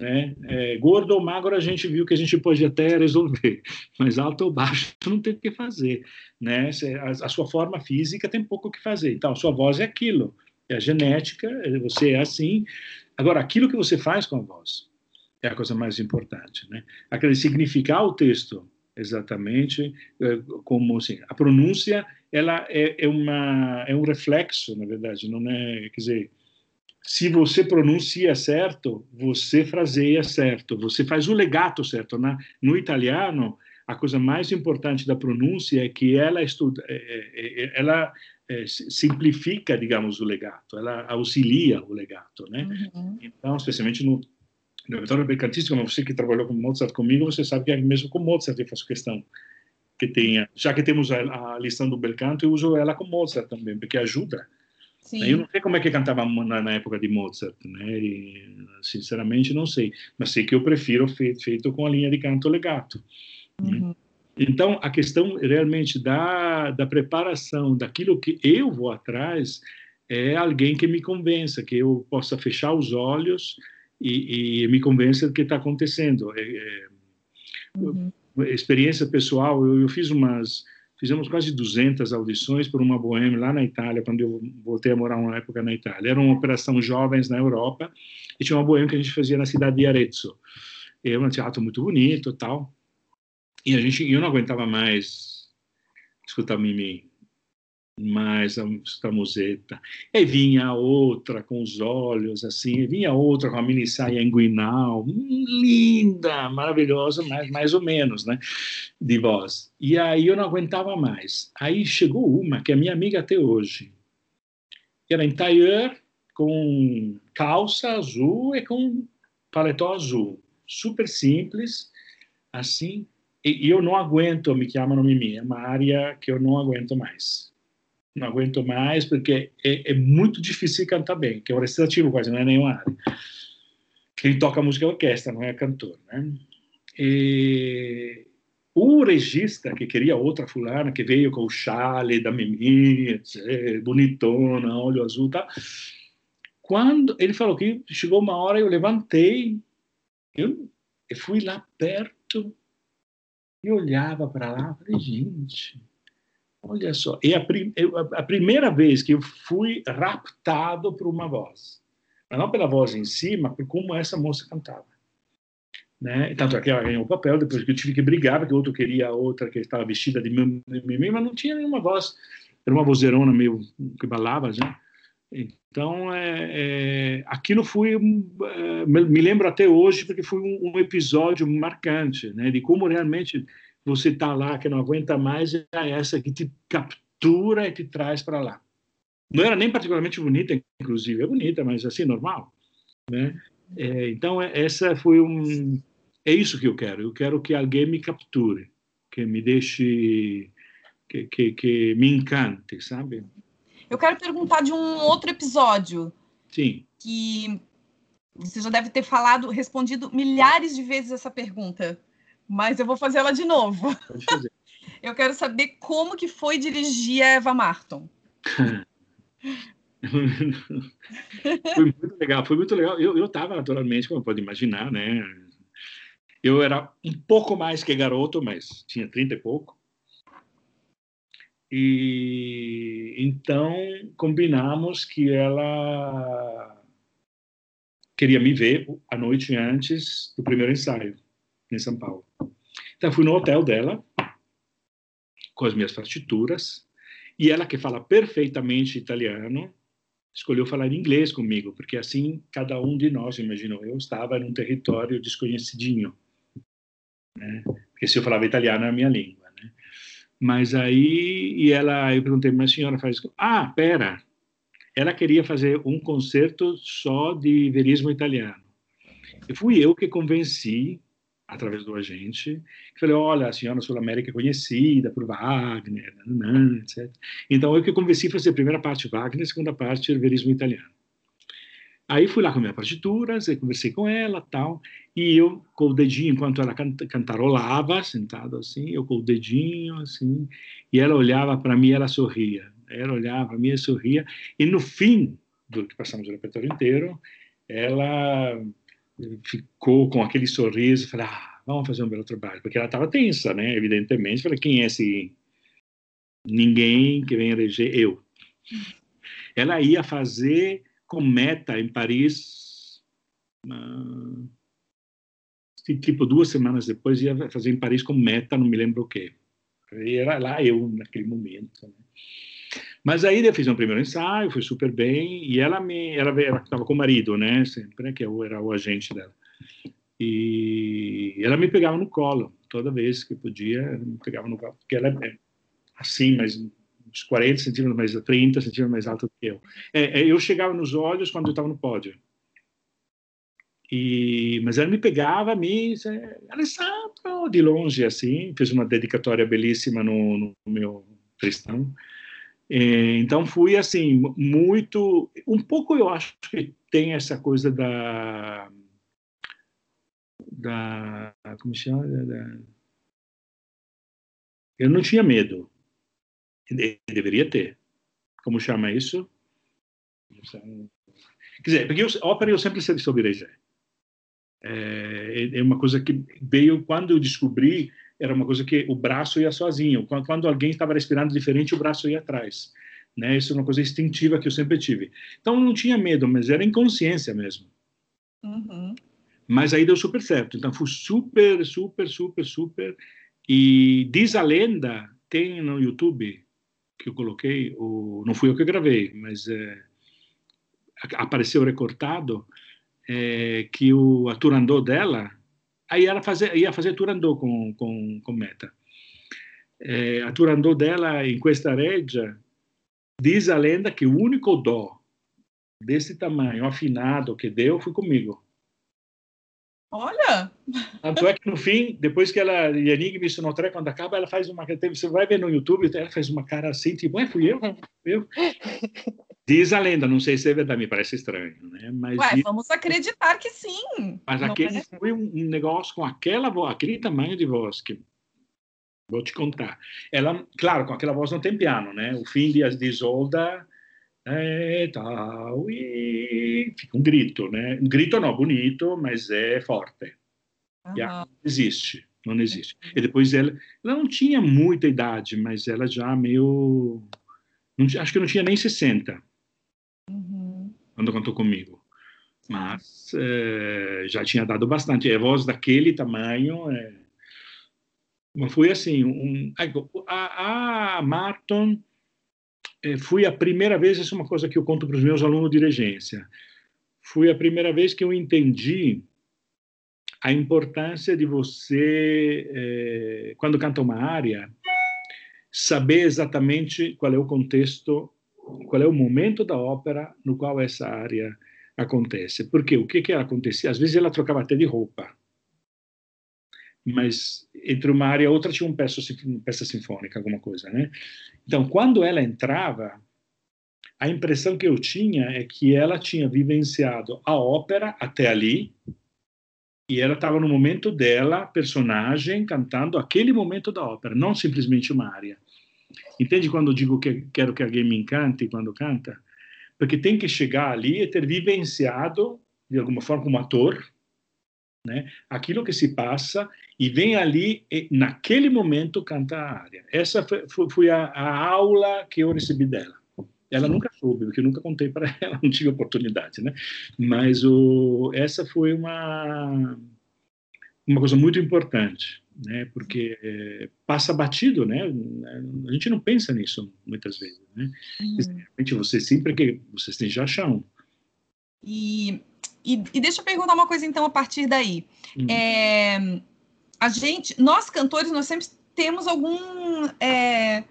[SPEAKER 2] Né? É, gordo ou magro a gente viu que a gente pode até resolver, [laughs] mas alto ou baixo [laughs] não tem o que fazer, né? A, a sua forma física tem pouco o que fazer. Então, a sua voz é aquilo é a genética, é, você é assim. Agora, aquilo que você faz com a voz é a coisa mais importante, né? Aquele significar o texto exatamente é, como assim, a pronúncia ela é, é, uma é um reflexo, na verdade, não é, quer dizer, se você pronuncia certo, você fraseia certo, você faz o legato certo. Na, no italiano, a coisa mais importante da pronúncia é que ela estuda, é, é, é ela simplifica, digamos, o legato, ela auxilia o legato, né? Uhum. Então, especialmente no, no repertório como você que trabalhou com Mozart comigo, você sabe que mesmo com Mozart eu faço questão que tenha, já que temos a, a lição do bel canto, eu uso ela com Mozart também, porque ajuda. Sim. Eu não sei como é que cantava na, na época de Mozart, né? E, sinceramente não sei, mas sei que eu prefiro feito, feito com a linha de canto legato. Né? Uhum. Então, a questão realmente da, da preparação, daquilo que eu vou atrás, é alguém que me convença, que eu possa fechar os olhos e, e me convença do que está acontecendo. É, é, uhum. Experiência pessoal, eu, eu, fiz umas, fizemos quase 200 audições por uma boêmia lá na Itália, quando eu voltei a morar uma época na Itália. Era uma operação jovens na Europa e tinha uma boêmia que a gente fazia na cidade de Arezzo. Era um teatro muito bonito, tal. E a gente, eu não aguentava mais escutar Mimi, mais escutar museta. E vinha outra com os olhos assim, vinha outra com a mini saia inguinal, linda, maravilhosa, mas mais ou menos, né, de voz. E aí eu não aguentava mais. Aí chegou uma que é minha amiga até hoje. Era em tailleur, com calça azul e com paletó azul. Super simples, assim, e eu não aguento Me Chiamano Mimi, é uma área que eu não aguento mais. Não aguento mais porque é, é muito difícil cantar bem, que é um recitativo quase, não é nenhuma área. Quem toca música é orquestra, não é cantor, né? E o regista que queria outra fulana, que veio com o chale da Mimi, bonitona, olho azul, tá? Quando ele falou que chegou uma hora, eu levantei, eu, eu fui lá perto e olhava para lá, falei, gente, olha só. E a, prim, a, primeira vez que eu fui raptado por uma voz, mas não pela voz em si, mas por como essa moça cantava. Né? Tanto é que ela ganhou o papel, depois que eu tive que brigar, porque outro queria a outra que estava vestida de mim, mas não tinha nenhuma voz. Era uma vozeirona meio que balava já. Então, é, é, aquilo foi, é, me lembro até hoje, porque foi um, um episódio marcante, né, de como realmente você está lá, que não aguenta mais, é essa que te captura e te traz para lá. Não era nem particularmente bonita, inclusive, é bonita, mas assim, normal. Né? É, então, é, essa foi um. É isso que eu quero. Eu quero que alguém me capture, que me deixe. que, que, que me encante, sabe?
[SPEAKER 3] Eu quero perguntar de um outro episódio.
[SPEAKER 2] Sim.
[SPEAKER 3] Que você já deve ter falado, respondido milhares de vezes essa pergunta, mas eu vou fazer ela de novo. Pode fazer. [laughs] eu quero saber como que foi dirigir a Eva Marton. [laughs]
[SPEAKER 2] foi muito legal, foi muito legal. Eu estava, naturalmente, como pode imaginar, né? Eu era um pouco mais que garoto, mas tinha 30 e pouco. E então combinamos que ela queria me ver a noite antes do primeiro ensaio em São Paulo. Então fui no hotel dela com as minhas partituras e ela que fala perfeitamente italiano escolheu falar inglês comigo porque assim cada um de nós imaginou eu estava num território desconhecidinho né? porque se eu falava italiano é a minha língua mas aí, e ela, eu perguntei, mas a senhora faz. Ah, pera. Ela queria fazer um concerto só de verismo italiano. E fui eu que convenci, através do agente, que falei: olha, a senhora Sul-América é conhecida por Wagner, etc. Então eu que convenci a fazer a primeira parte Wagner, a segunda parte verismo italiano. Aí fui lá com minhas partituras, conversei com ela, tal, e eu com o dedinho, enquanto ela cantarolava, sentado assim, eu com o dedinho, assim, e ela olhava para mim, ela sorria. Ela olhava para mim, e sorria, e no fim do que passamos o repertório inteiro, ela ficou com aquele sorriso, falei, ah, vamos fazer um belo trabalho, porque ela estava tensa, né, evidentemente, falei, quem é esse ninguém que vem eleger? Eu. Ela ia fazer com Meta em Paris. Uh, tipo, duas semanas depois ia fazer em Paris com Meta, não me lembro o quê. Era lá eu, naquele momento. Né? Mas aí eu fiz um primeiro ensaio, foi super bem, e ela me, ela estava com o marido, né, sempre, que eu era o agente dela. E ela me pegava no colo, toda vez que podia, me pegava no porque ela é assim, mas uns 40 centímetros mais, 30 centímetros mais alta do que eu. É, é, eu chegava nos olhos quando eu estava no pódio. E, mas ela me pegava, me Alessandro, de longe, assim, fez uma dedicatória belíssima no, no meu cristão. então fui assim muito, um pouco eu acho que tem essa coisa da da como chama da, eu não tinha medo deveria ter. Como chama isso? Quer dizer porque eu, ópera eu sempre sobre Regé é, é uma coisa que veio quando eu descobri era uma coisa que o braço ia sozinho. Quando, quando alguém estava respirando diferente o braço ia atrás né? Isso é uma coisa instintiva que eu sempre tive. Então eu não tinha medo mas era inconsciência mesmo. Uhum. Mas aí deu super certo. Então, foi super, super, super, super. E diz a lenda, tem no YouTube, que eu coloquei, o, não fui eu que gravei, mas é, apareceu recortado, é, que o, a Turandot dela, aí ela fazia, ia fazer Turandot com, com, com Meta. É, a Turandot dela, em questa regia, diz a lenda que o único dó desse tamanho, afinado, que deu, foi comigo.
[SPEAKER 3] Olha!
[SPEAKER 2] Tanto é que no fim, depois que ela, Yanig me o quando acaba, ela faz uma. Você vai ver no YouTube, ela faz uma cara assim, tipo, é, fui eu? eu? Diz a lenda, não sei se é verdade, me parece estranho, né?
[SPEAKER 3] Mas Ué, diz... vamos acreditar que sim.
[SPEAKER 2] Mas não aquele é? foi um negócio com aquela voz, aquele tamanho de voz que vou te contar. Ela, claro, com aquela voz não tem piano, né? O fim de, de Isolda é tal, e fica um grito, né? Um grito não, bonito, mas é forte. Uhum. não existe, não existe. E depois ela, ela não tinha muita idade, mas ela já meio, não, acho que não tinha nem 60 uhum. quando cantou comigo. Mas é, já tinha dado bastante. A voz daquele tamanho é, mas foi assim, um, a, a Marton é, fui a primeira vez, isso é uma coisa que eu conto para os meus alunos de regência, foi a primeira vez que eu entendi a importância de você, é, quando canta uma área, saber exatamente qual é o contexto, qual é o momento da ópera no qual essa área acontece. Porque o que que acontecia? Às vezes ela trocava até de roupa mas entre uma área e outra tinha um peça, peça sinfônica, alguma coisa, né? Então, quando ela entrava, a impressão que eu tinha é que ela tinha vivenciado a ópera até ali e ela estava no momento dela, personagem, cantando aquele momento da ópera, não simplesmente uma área. Entende quando eu digo que quero que alguém me encante quando canta? Porque tem que chegar ali e ter vivenciado, de alguma forma, como ator, né? aquilo que se passa e vem ali naquele momento canta a área. Essa foi, foi a, a, aula que eu recebi dela. Ela nunca soube, porque eu nunca contei para [laughs] ela, não tive oportunidade, né? Mas o, essa foi uma uma coisa muito importante, né? Porque é, passa batido, né? A gente não pensa nisso muitas vezes, né? Uhum. Você sempre que você já chão.
[SPEAKER 3] E e, e, deixa eu perguntar uma coisa, então, a partir daí. Hum. É, a gente, nós cantores, nós sempre temos algum. É,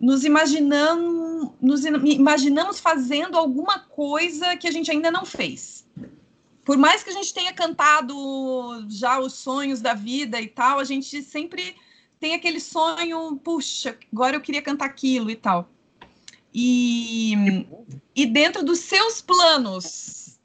[SPEAKER 3] nos imaginamos, nos imaginamos fazendo alguma coisa que a gente ainda não fez. Por mais que a gente tenha cantado já os sonhos da vida e tal, a gente sempre tem aquele sonho, puxa, agora eu queria cantar aquilo e tal. E, e dentro dos seus planos,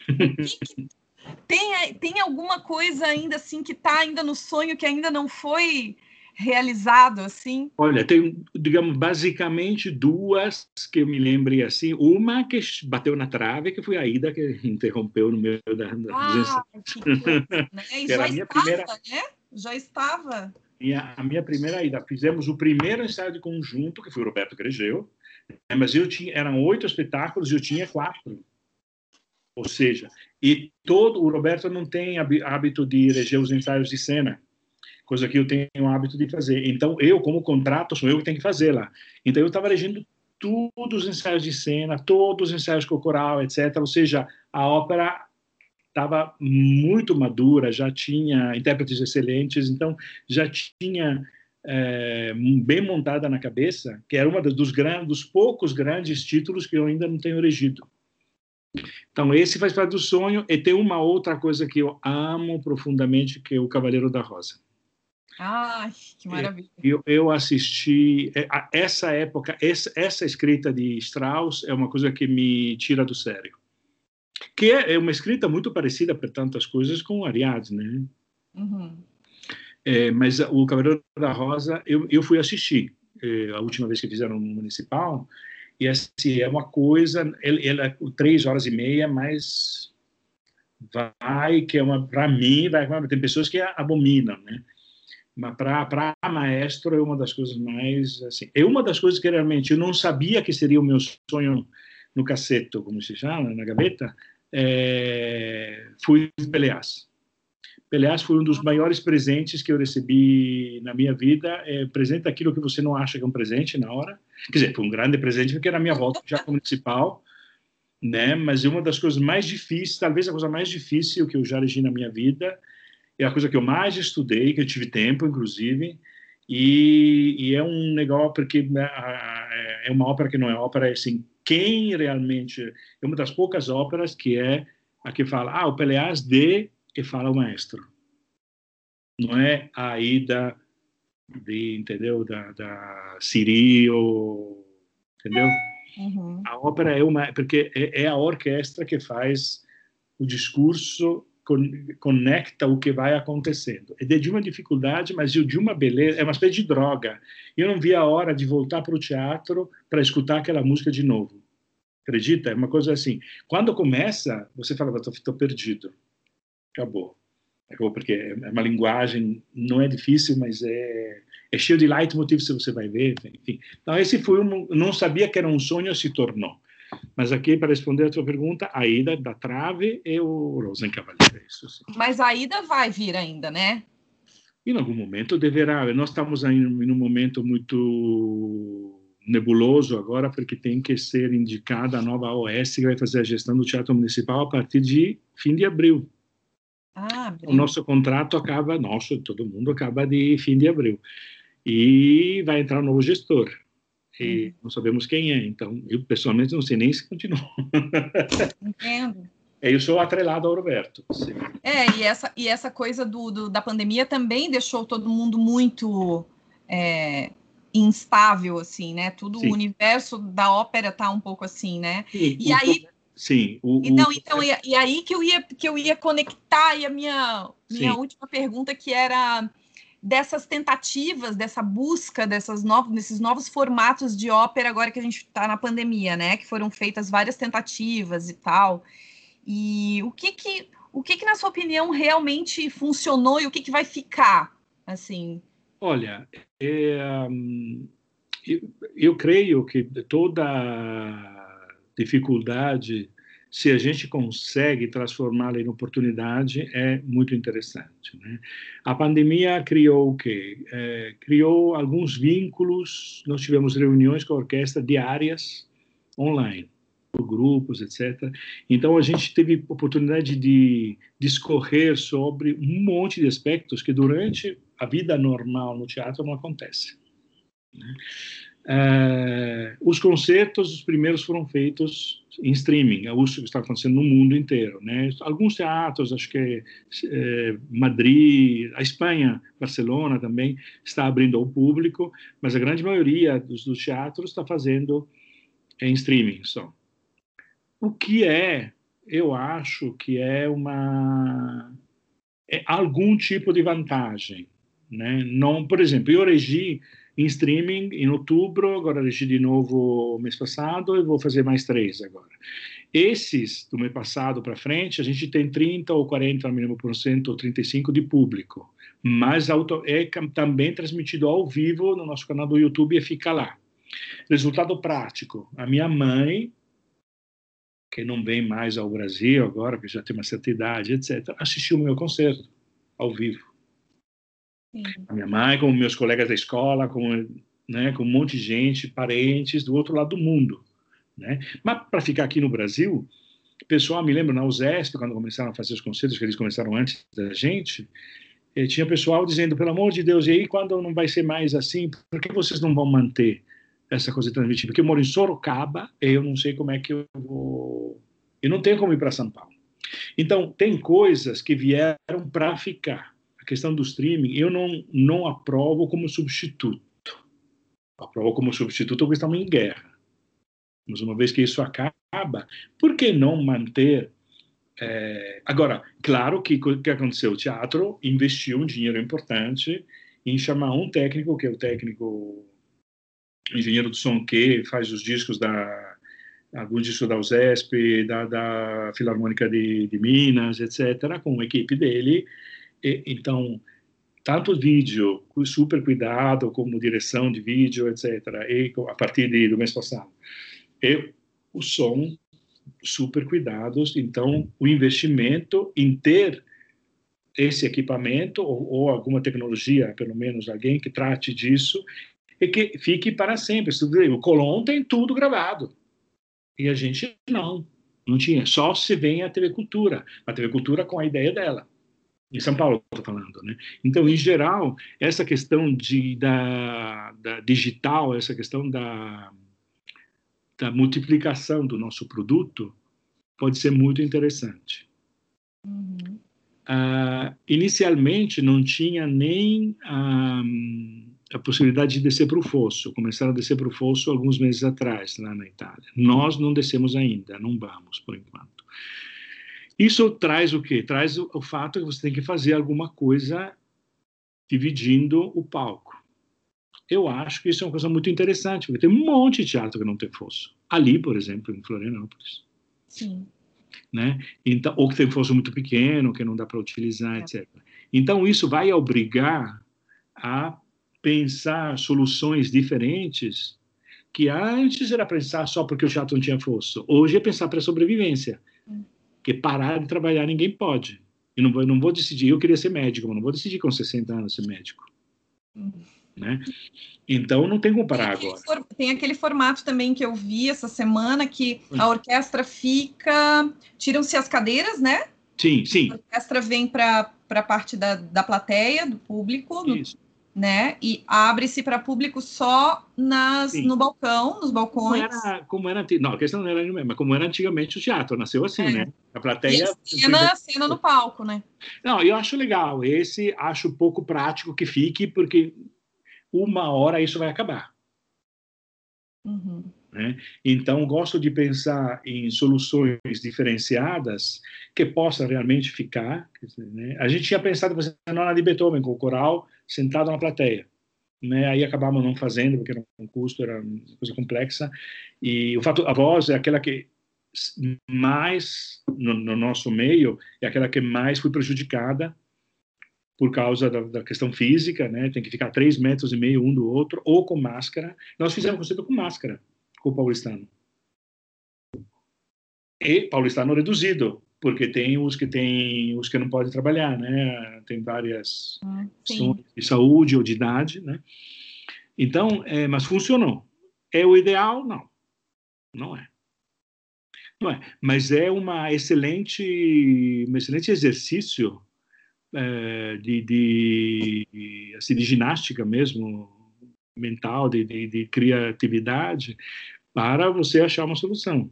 [SPEAKER 3] tem, tem alguma coisa ainda assim que está ainda no sonho que ainda não foi realizado assim?
[SPEAKER 2] Olha, tem, digamos, basicamente duas que eu me lembrei assim. Uma que bateu na trave, que foi a Ida que interrompeu no meio da. da
[SPEAKER 3] ah, que coisa, né? E [laughs] já estava, primeira... né? Já estava.
[SPEAKER 2] Minha, a minha primeira ida. Fizemos o primeiro ensaio de conjunto, que foi o Roberto Gregeu, né? mas eu tinha, eram oito espetáculos e eu tinha quatro. Ou seja, e todo o Roberto não tem hábito de reger os ensaios de cena, coisa que eu tenho o hábito de fazer. Então eu, como contrato, sou eu que tenho que fazer lá. Então eu estava regendo todos os ensaios de cena, todos os ensaios coral, etc. Ou seja, a ópera estava muito madura, já tinha intérpretes excelentes, então já tinha é, bem montada na cabeça, que era uma dos, grandes, dos poucos grandes títulos que eu ainda não tenho regido. Então, esse faz parte do sonho. E tem uma outra coisa que eu amo profundamente, que é o Cavaleiro da Rosa.
[SPEAKER 3] Ai, que maravilha.
[SPEAKER 2] Eu, eu assisti. É, essa época, essa, essa escrita de Strauss é uma coisa que me tira do sério. Que é, é uma escrita muito parecida, por tantas coisas, com Ariadne, né? Uhum. É, mas o Cavaleiro da Rosa, eu, eu fui assistir é, a última vez que fizeram no Municipal, e assim, é uma coisa, ele, ele é três horas e meia, mas vai, que é uma, para mim, vai, tem pessoas que abominam, né? Mas para maestro é uma das coisas mais, assim, é uma das coisas que realmente eu não sabia que seria o meu sonho no casseto, como se chama, na gaveta, é, fui Peleas. Peleas foi um dos maiores presentes que eu recebi na minha vida. É, presente aquilo que você não acha que é um presente na hora. Quer dizer, foi um grande presente porque era a minha volta já municipal, né? Mas uma das coisas mais difíceis, talvez a coisa mais difícil que eu já elegi na minha vida, é a coisa que eu mais estudei, que eu tive tempo, inclusive, e, e é um negócio porque é, é uma ópera que não é ópera, é assim, quem realmente é uma das poucas óperas que é a que fala, ah, o Peleas de e fala o maestro. Não é a ida de, entendeu, da, da Siri ou, entendeu? Uhum. A ópera é uma, porque é, é, a orquestra que faz o discurso, con, conecta o que vai acontecendo. É de uma dificuldade, mas de uma beleza, é uma espécie de droga. Eu não vi a hora de voltar para o teatro para escutar aquela música de novo. Acredita? É uma coisa assim. Quando começa, você fala, estou perdido acabou. Acabou porque é uma linguagem, não é difícil, mas é, é cheio de leitmotiv, se você vai ver, enfim. Então, esse foi um, não sabia que era um sonho, se tornou. Mas aqui, para responder a tua pergunta, a ida da trave e o Rosencavalier, isso sim.
[SPEAKER 3] Mas a ida vai vir ainda, né?
[SPEAKER 2] Em algum momento deverá. Nós estamos em um momento muito nebuloso agora, porque tem que ser indicada a nova OS que vai fazer a gestão do Teatro Municipal a partir de fim de abril. Ah, o nosso contrato acaba, nosso, todo mundo acaba de fim de abril. E vai entrar um novo gestor. E hum. não sabemos quem é. Então, eu pessoalmente não sei nem se continua. Entendo. É, eu sou atrelado ao Roberto.
[SPEAKER 3] Sim. É, e essa, e essa coisa do, do, da pandemia também deixou todo mundo muito é, instável, assim, né? Tudo Sim. o universo da ópera tá um pouco assim, né? Sim, e aí.
[SPEAKER 2] Sim.
[SPEAKER 3] O, e, não, o... então, e, e, aí que eu ia, que eu ia conectar e a minha, minha última pergunta, que era dessas tentativas, dessa busca dessas novos, desses novos formatos de ópera agora que a gente está na pandemia, né? Que foram feitas várias tentativas e tal. E o que que, o que que na sua opinião realmente funcionou e o que que vai ficar, assim?
[SPEAKER 2] Olha, é, eu, eu creio que toda dificuldade, se a gente consegue transformá-la em oportunidade, é muito interessante. Né? A pandemia criou o quê? É, criou alguns vínculos, nós tivemos reuniões com a orquestra diárias online, por grupos, etc. Então, a gente teve oportunidade de discorrer sobre um monte de aspectos que durante a vida normal no teatro não acontece. Né? Uh, os concertos, os primeiros foram feitos em streaming, é isso que está acontecendo no mundo inteiro. Né? Alguns teatros, acho que é, Madrid, a Espanha, Barcelona também, está abrindo ao público, mas a grande maioria dos, dos teatros está fazendo em streaming só. O que é, eu acho que é uma é algum tipo de vantagem, né? Não, por exemplo, eu regi em streaming em outubro, agora regi de novo mês passado e vou fazer mais três agora. Esses, do mês passado para frente, a gente tem 30 ou 40 no mínimo por cento, ou 35 de público, mas auto, é também transmitido ao vivo no nosso canal do YouTube e fica lá. Resultado prático, a minha mãe, que não vem mais ao Brasil agora, que já tem uma certa idade, etc., assistiu o meu concerto ao vivo a minha mãe, como meus colegas da escola, com, né, com um monte de gente, parentes do outro lado do mundo. Né? Mas para ficar aqui no Brasil, pessoal, me lembro, na USESP, quando começaram a fazer os concertos, que eles começaram antes da gente, eh, tinha pessoal dizendo, pelo amor de Deus, e aí quando não vai ser mais assim, por que vocês não vão manter essa coisa transmitida? Porque eu moro em Sorocaba e eu não sei como é que eu vou... Eu não tenho como ir para São Paulo. Então, tem coisas que vieram para ficar. A questão do streaming, eu não, não aprovo como substituto. Aprovo como substituto porque estamos em guerra. Mas uma vez que isso acaba, por que não manter é, agora, claro que o que aconteceu? O teatro investiu um dinheiro importante em chamar um técnico, que é o técnico engenheiro do som que faz os discos da alguns discos da USESP, da, da Filarmônica de, de, Minas, etc., com a equipe dele. E, então, tanto vídeo super cuidado, como direção de vídeo, etc., e a partir de, do mês passado, e o som super cuidados. Então, o investimento em ter esse equipamento ou, ou, alguma tecnologia, pelo menos alguém que trate disso, e que fique para sempre. O Colón tem tudo gravado. E a gente não, não tinha. Só se vem a TV Cultura, a TV Cultura com a ideia dela. Em São Paulo, estou falando, né? Então, em geral, essa questão de, da, da digital, essa questão da da multiplicação do nosso produto pode ser muito interessante. Uhum. Uh, inicialmente não tinha nem a, a possibilidade de descer para o fosso. Começaram a descer para o fosso alguns meses atrás, lá na Itália. Nós não descemos ainda, não vamos por enquanto. Isso traz o quê? Traz o, o fato que você tem que fazer alguma coisa dividindo o palco eu acho que isso é uma coisa muito interessante, porque tem um monte de teatro que não tem fosso. Ali, por exemplo, em Florianópolis.
[SPEAKER 3] Sim.
[SPEAKER 2] Né? Então, ou que tem fosso muito pequeno, que não dá para utilizar, é. etc. Então, isso vai obrigar a pensar soluções diferentes que antes era pensar só porque o teatro não tinha fosso. Hoje é pensar para a sobrevivência. Hum. Que parar de trabalhar ninguém pode. Eu não vou, não vou decidir, eu queria ser médico, mas não vou decidir com 60 anos ser médico. Hum. Né? Então não tem como parar tem agora.
[SPEAKER 3] Tem aquele formato também que eu vi essa semana que a orquestra fica. Tiram-se as cadeiras, né?
[SPEAKER 2] Sim, sim.
[SPEAKER 3] A orquestra vem para a parte da, da plateia, do público, no, né? E abre-se para público só nas, no balcão, nos balcões.
[SPEAKER 2] Como era, como era não, a questão não era mesma, como era antigamente o teatro, nasceu assim, é. né? A plateia.
[SPEAKER 3] E a cena, a cena no palco, né?
[SPEAKER 2] Não, eu acho legal. Esse acho pouco prático que fique, porque uma hora isso vai acabar. Uhum. Né? Então, gosto de pensar em soluções diferenciadas que possam realmente ficar. Né? A gente tinha pensado fazer a nona de Beethoven com o coral sentado na plateia. Né? Aí acabamos não fazendo, porque era um custo, era uma coisa complexa. E o fato, a voz é aquela que mais, no, no nosso meio, é aquela que mais foi prejudicada por causa da, da, questão física, né? Tem que ficar três metros e meio um do outro, ou com máscara. Nós fizemos concerto com máscara, com o paulistano. E paulistano reduzido, porque tem os que tem os que não podem trabalhar, né? Tem várias ah, de saúde ou de idade, né? Então, é, mas funcionou. É o ideal? Não, não é. Não é, mas é uma excelente, um excelente exercício é, de, de, assim, de ginástica mesmo, mental, de, de, de, criatividade, para você achar uma solução.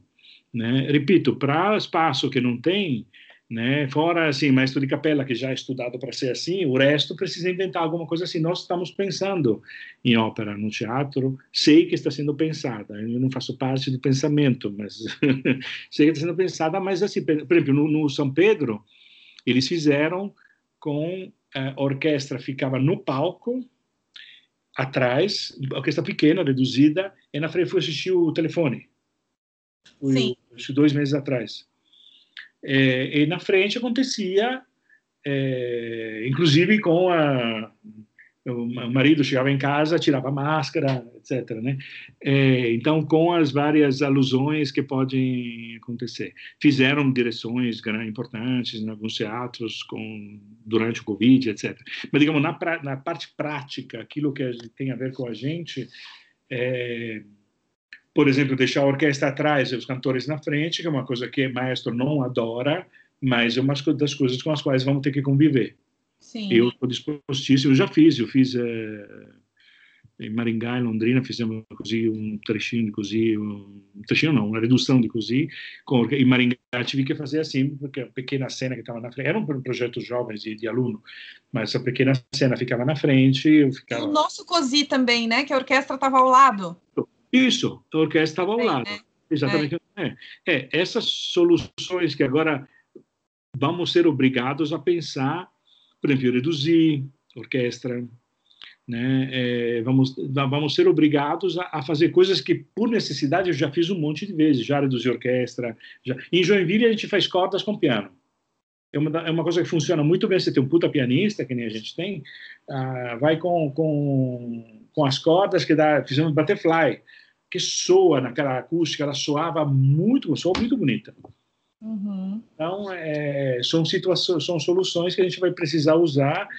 [SPEAKER 2] Né? Repito, para espaço que não tem, né, fora assim, maestro de capela que já é estudado para ser assim, o resto precisa inventar alguma coisa assim. Nós estamos pensando em ópera no teatro, sei que está sendo pensada. Eu não faço parte do pensamento, mas [laughs] sei que está sendo pensada. Mas assim, por exemplo, no, no São Pedro eles fizeram com a orquestra ficava no palco, atrás, orquestra pequena, reduzida, e na frente foi assistir o telefone. Foi, Sim. dois meses atrás. É, e na frente acontecia, é, inclusive com a o marido chegava em casa, tirava a máscara, etc. Né? É, então, com as várias alusões que podem acontecer. Fizeram direções importantes em alguns teatros com, durante o Covid, etc. Mas, digamos, na, na parte prática, aquilo que tem a ver com a gente, é, por exemplo, deixar a orquestra atrás e os cantores na frente, que é uma coisa que o maestro não adora, mas é uma das coisas com as quais vamos ter que conviver.
[SPEAKER 3] Sim.
[SPEAKER 2] Eu estou dispostíssimo, eu já fiz, eu fiz é, em Maringá, em Londrina, fizemos così, um trechinho de così, um trechinho não, uma redução de così, com, em Maringá tive que fazer assim, porque a pequena cena que estava na frente, era um projeto jovens de, de aluno, mas essa pequena cena ficava na frente, eu ficava...
[SPEAKER 3] E o nosso così também, né, que a orquestra estava ao lado.
[SPEAKER 2] Isso, a orquestra estava ao lado. Né? Exatamente. É. é. essas soluções que agora vamos ser obrigados a pensar, por exemplo, reduzir orquestra, né? É, vamos, vamos ser obrigados a, a, fazer coisas que, por necessidade, eu já fiz um monte de vezes, já reduzi orquestra. Já... Em Joinville, a gente faz cordas com piano. É uma, é uma coisa que funciona muito bem. Você tem um puta pianista, que nem a gente tem, ah, vai com, com, com as cordas que dá, fizemos butterfly que soa naquela acústica, ela soava muito, soa muito bonita.
[SPEAKER 3] Uhum.
[SPEAKER 2] Então, é, são situações, são soluções que a gente vai precisar usar,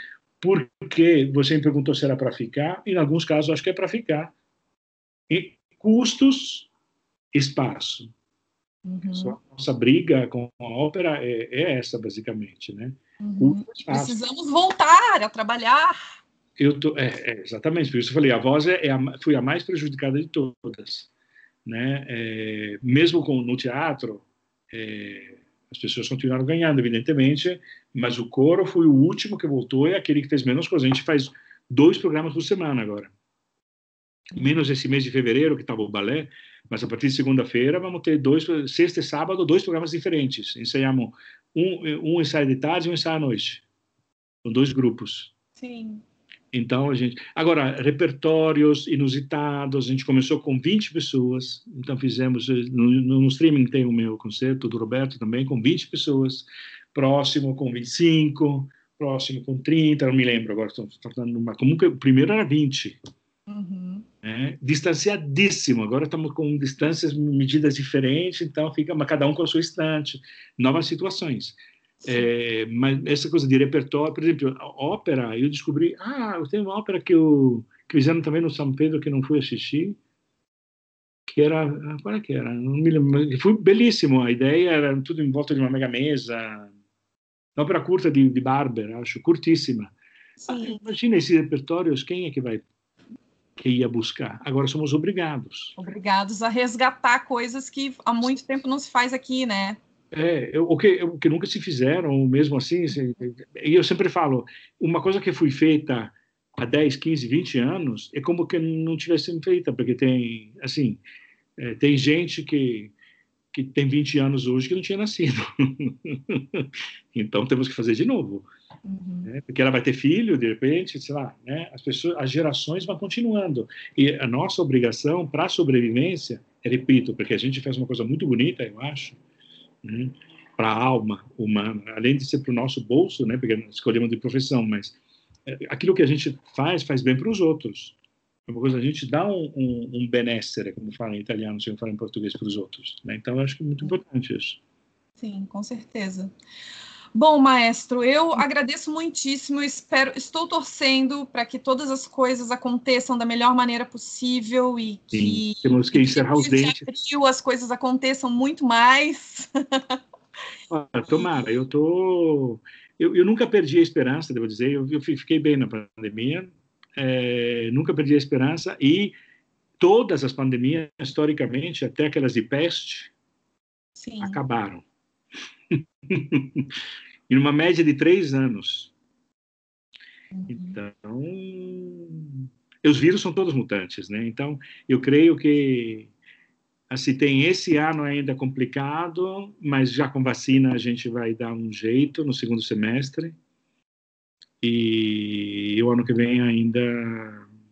[SPEAKER 2] porque você me perguntou se era para ficar, e em alguns casos acho que é para ficar. E custos, espaço.
[SPEAKER 3] Uhum.
[SPEAKER 2] Nossa briga com a ópera é, é essa, basicamente, né?
[SPEAKER 3] Uhum. Precisamos voltar a trabalhar
[SPEAKER 2] eu tô, é, é, exatamente, por isso eu falei, a voz é, é a, foi a mais prejudicada de todas. Né? É, mesmo com, no teatro, é, as pessoas continuaram ganhando, evidentemente, mas o coro foi o último que voltou, é aquele que fez menos coisa. A gente faz dois programas por semana agora. Menos esse mês de fevereiro, que estava o balé, mas a partir de segunda-feira vamos ter dois, sexta e sábado, dois programas diferentes. Ensaiamos um, um ensaio de tarde e um ensaio à noite. Com dois grupos.
[SPEAKER 3] Sim.
[SPEAKER 2] Então, a gente. Agora, repertórios inusitados, a gente começou com 20 pessoas, então fizemos. No, no streaming tem o meu concerto do Roberto também, com 20 pessoas, próximo com 25, próximo com 30, não me lembro agora, estou falando uma. Como que, o primeiro era 20.
[SPEAKER 3] Uhum.
[SPEAKER 2] Né? Distanciadíssimo, agora estamos com distâncias, medidas diferentes, então fica cada um com a sua estante, novas situações. É, mas essa coisa de repertório, por exemplo, ópera, eu descobri, ah, tenho uma ópera que, eu, que fizeram também no São Pedro que não fui assistir, que era, qual é que era? Não me lembro, foi belíssimo, a ideia era tudo em volta de uma mega mesa, ópera curta de, de Barber, acho, curtíssima. Ah, imagina esses repertórios, quem é que vai que ia buscar. Agora somos obrigados.
[SPEAKER 3] Obrigados a resgatar coisas que há muito tempo não se faz aqui, né?
[SPEAKER 2] É, o, que, o que nunca se fizeram, mesmo assim, e eu sempre falo, uma coisa que foi feita há 10, 15, 20 anos é como que não tivesse sido feita, porque tem, assim, é, tem gente que, que tem 20 anos hoje que não tinha nascido. [laughs] então temos que fazer de novo.
[SPEAKER 3] Uhum.
[SPEAKER 2] Né? Porque ela vai ter filho, de repente, sei lá, né? as, pessoas, as gerações vão continuando. E a nossa obrigação para a sobrevivência, repito, porque a gente faz uma coisa muito bonita, eu acho, né, para a alma humana, além de ser para o nosso bolso, né, porque escolhemos de profissão, mas é, aquilo que a gente faz, faz bem para os outros. É uma coisa, a gente dá um, um, um benessere, como fala em italiano, se eu falar em português, para os outros. Né? Então, eu acho que é muito importante isso.
[SPEAKER 3] Sim, com certeza. Bom, maestro, eu agradeço muitíssimo. Espero, estou torcendo para que todas as coisas aconteçam da melhor maneira possível e que
[SPEAKER 2] Sim, temos que encerrar os dentes.
[SPEAKER 3] Abril, as coisas aconteçam muito mais.
[SPEAKER 2] Ah, tomara, eu tô, eu, eu, nunca perdi a esperança, devo dizer. Eu, eu fiquei bem na pandemia, é, nunca perdi a esperança e todas as pandemias, historicamente, até aquelas de peste,
[SPEAKER 3] Sim.
[SPEAKER 2] acabaram. [laughs] em uma média de três anos.
[SPEAKER 3] Uhum.
[SPEAKER 2] Então, os vírus são todos mutantes, né? Então, eu creio que assim tem esse ano ainda complicado, mas já com vacina a gente vai dar um jeito no segundo semestre. E o ano que vem ainda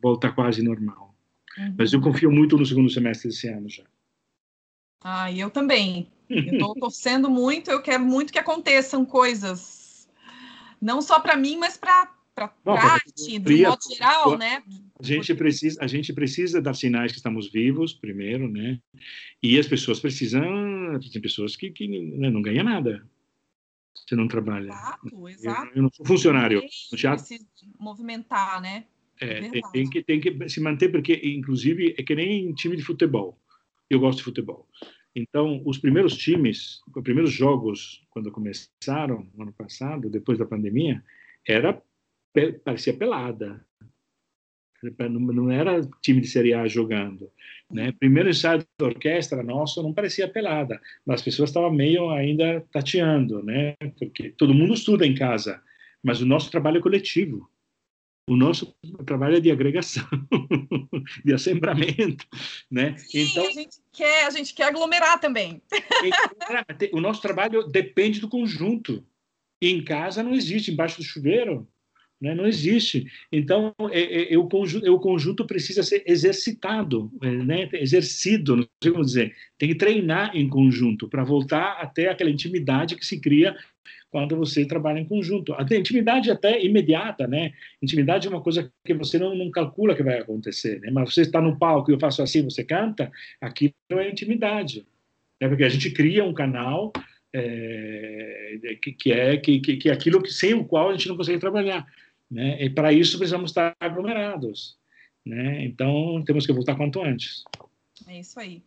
[SPEAKER 2] volta quase normal.
[SPEAKER 3] Uhum.
[SPEAKER 2] Mas eu confio muito no segundo semestre desse ano já.
[SPEAKER 3] Ah, eu também. Estou torcendo muito, eu quero muito que aconteçam coisas, não só para mim, mas para a arte, do modo geral, né?
[SPEAKER 2] A gente, precisa, a gente precisa dar sinais que estamos vivos, primeiro, né? E as pessoas precisam, tem pessoas que, que né, não ganham nada se não trabalha.
[SPEAKER 3] Exato, exato.
[SPEAKER 2] Eu, eu não sou funcionário.
[SPEAKER 3] No teatro, movimentar, né?
[SPEAKER 2] É, tem, tem, que, tem que se manter, porque, inclusive, é que nem time de futebol eu gosto de futebol. Então, os primeiros times, os primeiros jogos, quando começaram, no ano passado, depois da pandemia, era parecia pelada. Não era time de Série A jogando. Né? Primeiro ensaio da orquestra nosso não parecia pelada, mas as pessoas estavam meio ainda tateando, né? porque todo mundo estuda em casa, mas o nosso trabalho é coletivo. O nosso trabalho é de agregação, [laughs] de assembramento, né?
[SPEAKER 3] Sim, então a gente quer, a gente quer aglomerar também.
[SPEAKER 2] o nosso trabalho depende do conjunto. em casa não existe, embaixo do chuveiro, né? não existe. Então, é, é, o, conjunto, o conjunto precisa ser exercitado, né? exercido, não sei como dizer. Tem que treinar em conjunto para voltar até aquela intimidade que se cria quando você trabalha em conjunto. A intimidade até imediata, né? Intimidade é uma coisa que você não, não calcula que vai acontecer, né? Mas você está no palco e eu faço assim, você canta, aquilo é intimidade. Né? Porque a gente cria um canal é, que, que, é que, que, é aquilo que, sem o qual a gente não consegue trabalhar. Né? E para isso precisamos estar aglomerados. Né? Então temos que voltar quanto antes.
[SPEAKER 3] É isso aí.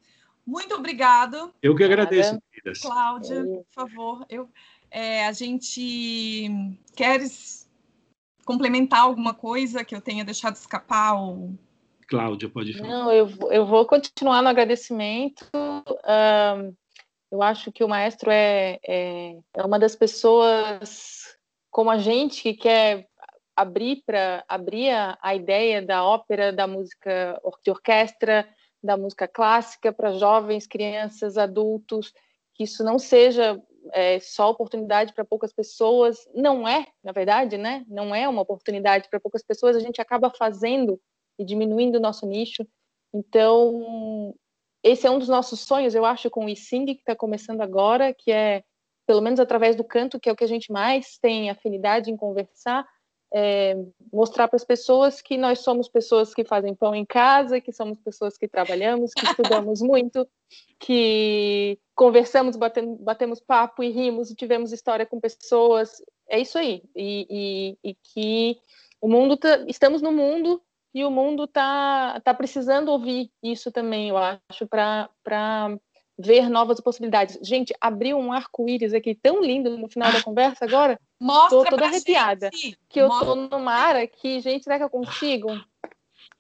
[SPEAKER 3] Muito obrigado.
[SPEAKER 2] Eu que agradeço.
[SPEAKER 3] Cláudia, por favor. Eu, é, a gente quer complementar alguma coisa que eu tenha deixado escapar? Ou...
[SPEAKER 2] Cláudia, pode falar.
[SPEAKER 1] Não, eu, eu vou continuar no agradecimento. Um, eu acho que o maestro é, é, é uma das pessoas como a gente que quer abrir para abrir a, a, ideia da ópera, da música de orquestra, da música clássica para jovens, crianças, adultos, que isso não seja é, só oportunidade para poucas pessoas. Não é, na verdade, né? Não é uma oportunidade para poucas pessoas. A gente acaba fazendo e diminuindo o nosso nicho. Então, esse é um dos nossos sonhos, eu acho, com o eSing, que está começando agora, que é, pelo menos através do canto, que é o que a gente mais tem afinidade em conversar, é, mostrar para as pessoas que nós somos pessoas que fazem pão em casa, que somos pessoas que trabalhamos, que estudamos [laughs] muito, que conversamos, batemos, batemos papo e rimos e tivemos história com pessoas. É isso aí. E, e, e que o mundo tá, estamos no mundo e o mundo está tá precisando ouvir isso também, eu acho, para ver novas possibilidades. Gente, abriu um arco-íris aqui tão lindo no final da conversa agora.
[SPEAKER 3] Mostra
[SPEAKER 1] tô toda arrepiada.
[SPEAKER 3] Gente.
[SPEAKER 1] Que eu Mostra. tô numa área aqui, gente, será que eu consigo?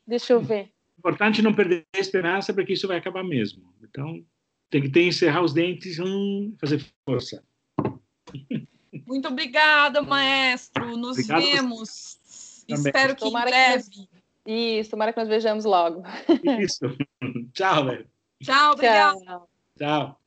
[SPEAKER 1] Deixa eu ver.
[SPEAKER 2] Importante não perder a esperança porque isso vai acabar mesmo. Então, tem que ter encerrar os dentes, hum, fazer força.
[SPEAKER 3] Muito obrigada, maestro. Nos Obrigado vemos. Espero que tomara em breve. Que
[SPEAKER 1] nós... Isso, tomara que nós vejamos logo.
[SPEAKER 2] Isso. [laughs] Tchau, velho.
[SPEAKER 3] Tchau, obrigado.
[SPEAKER 2] Tchau.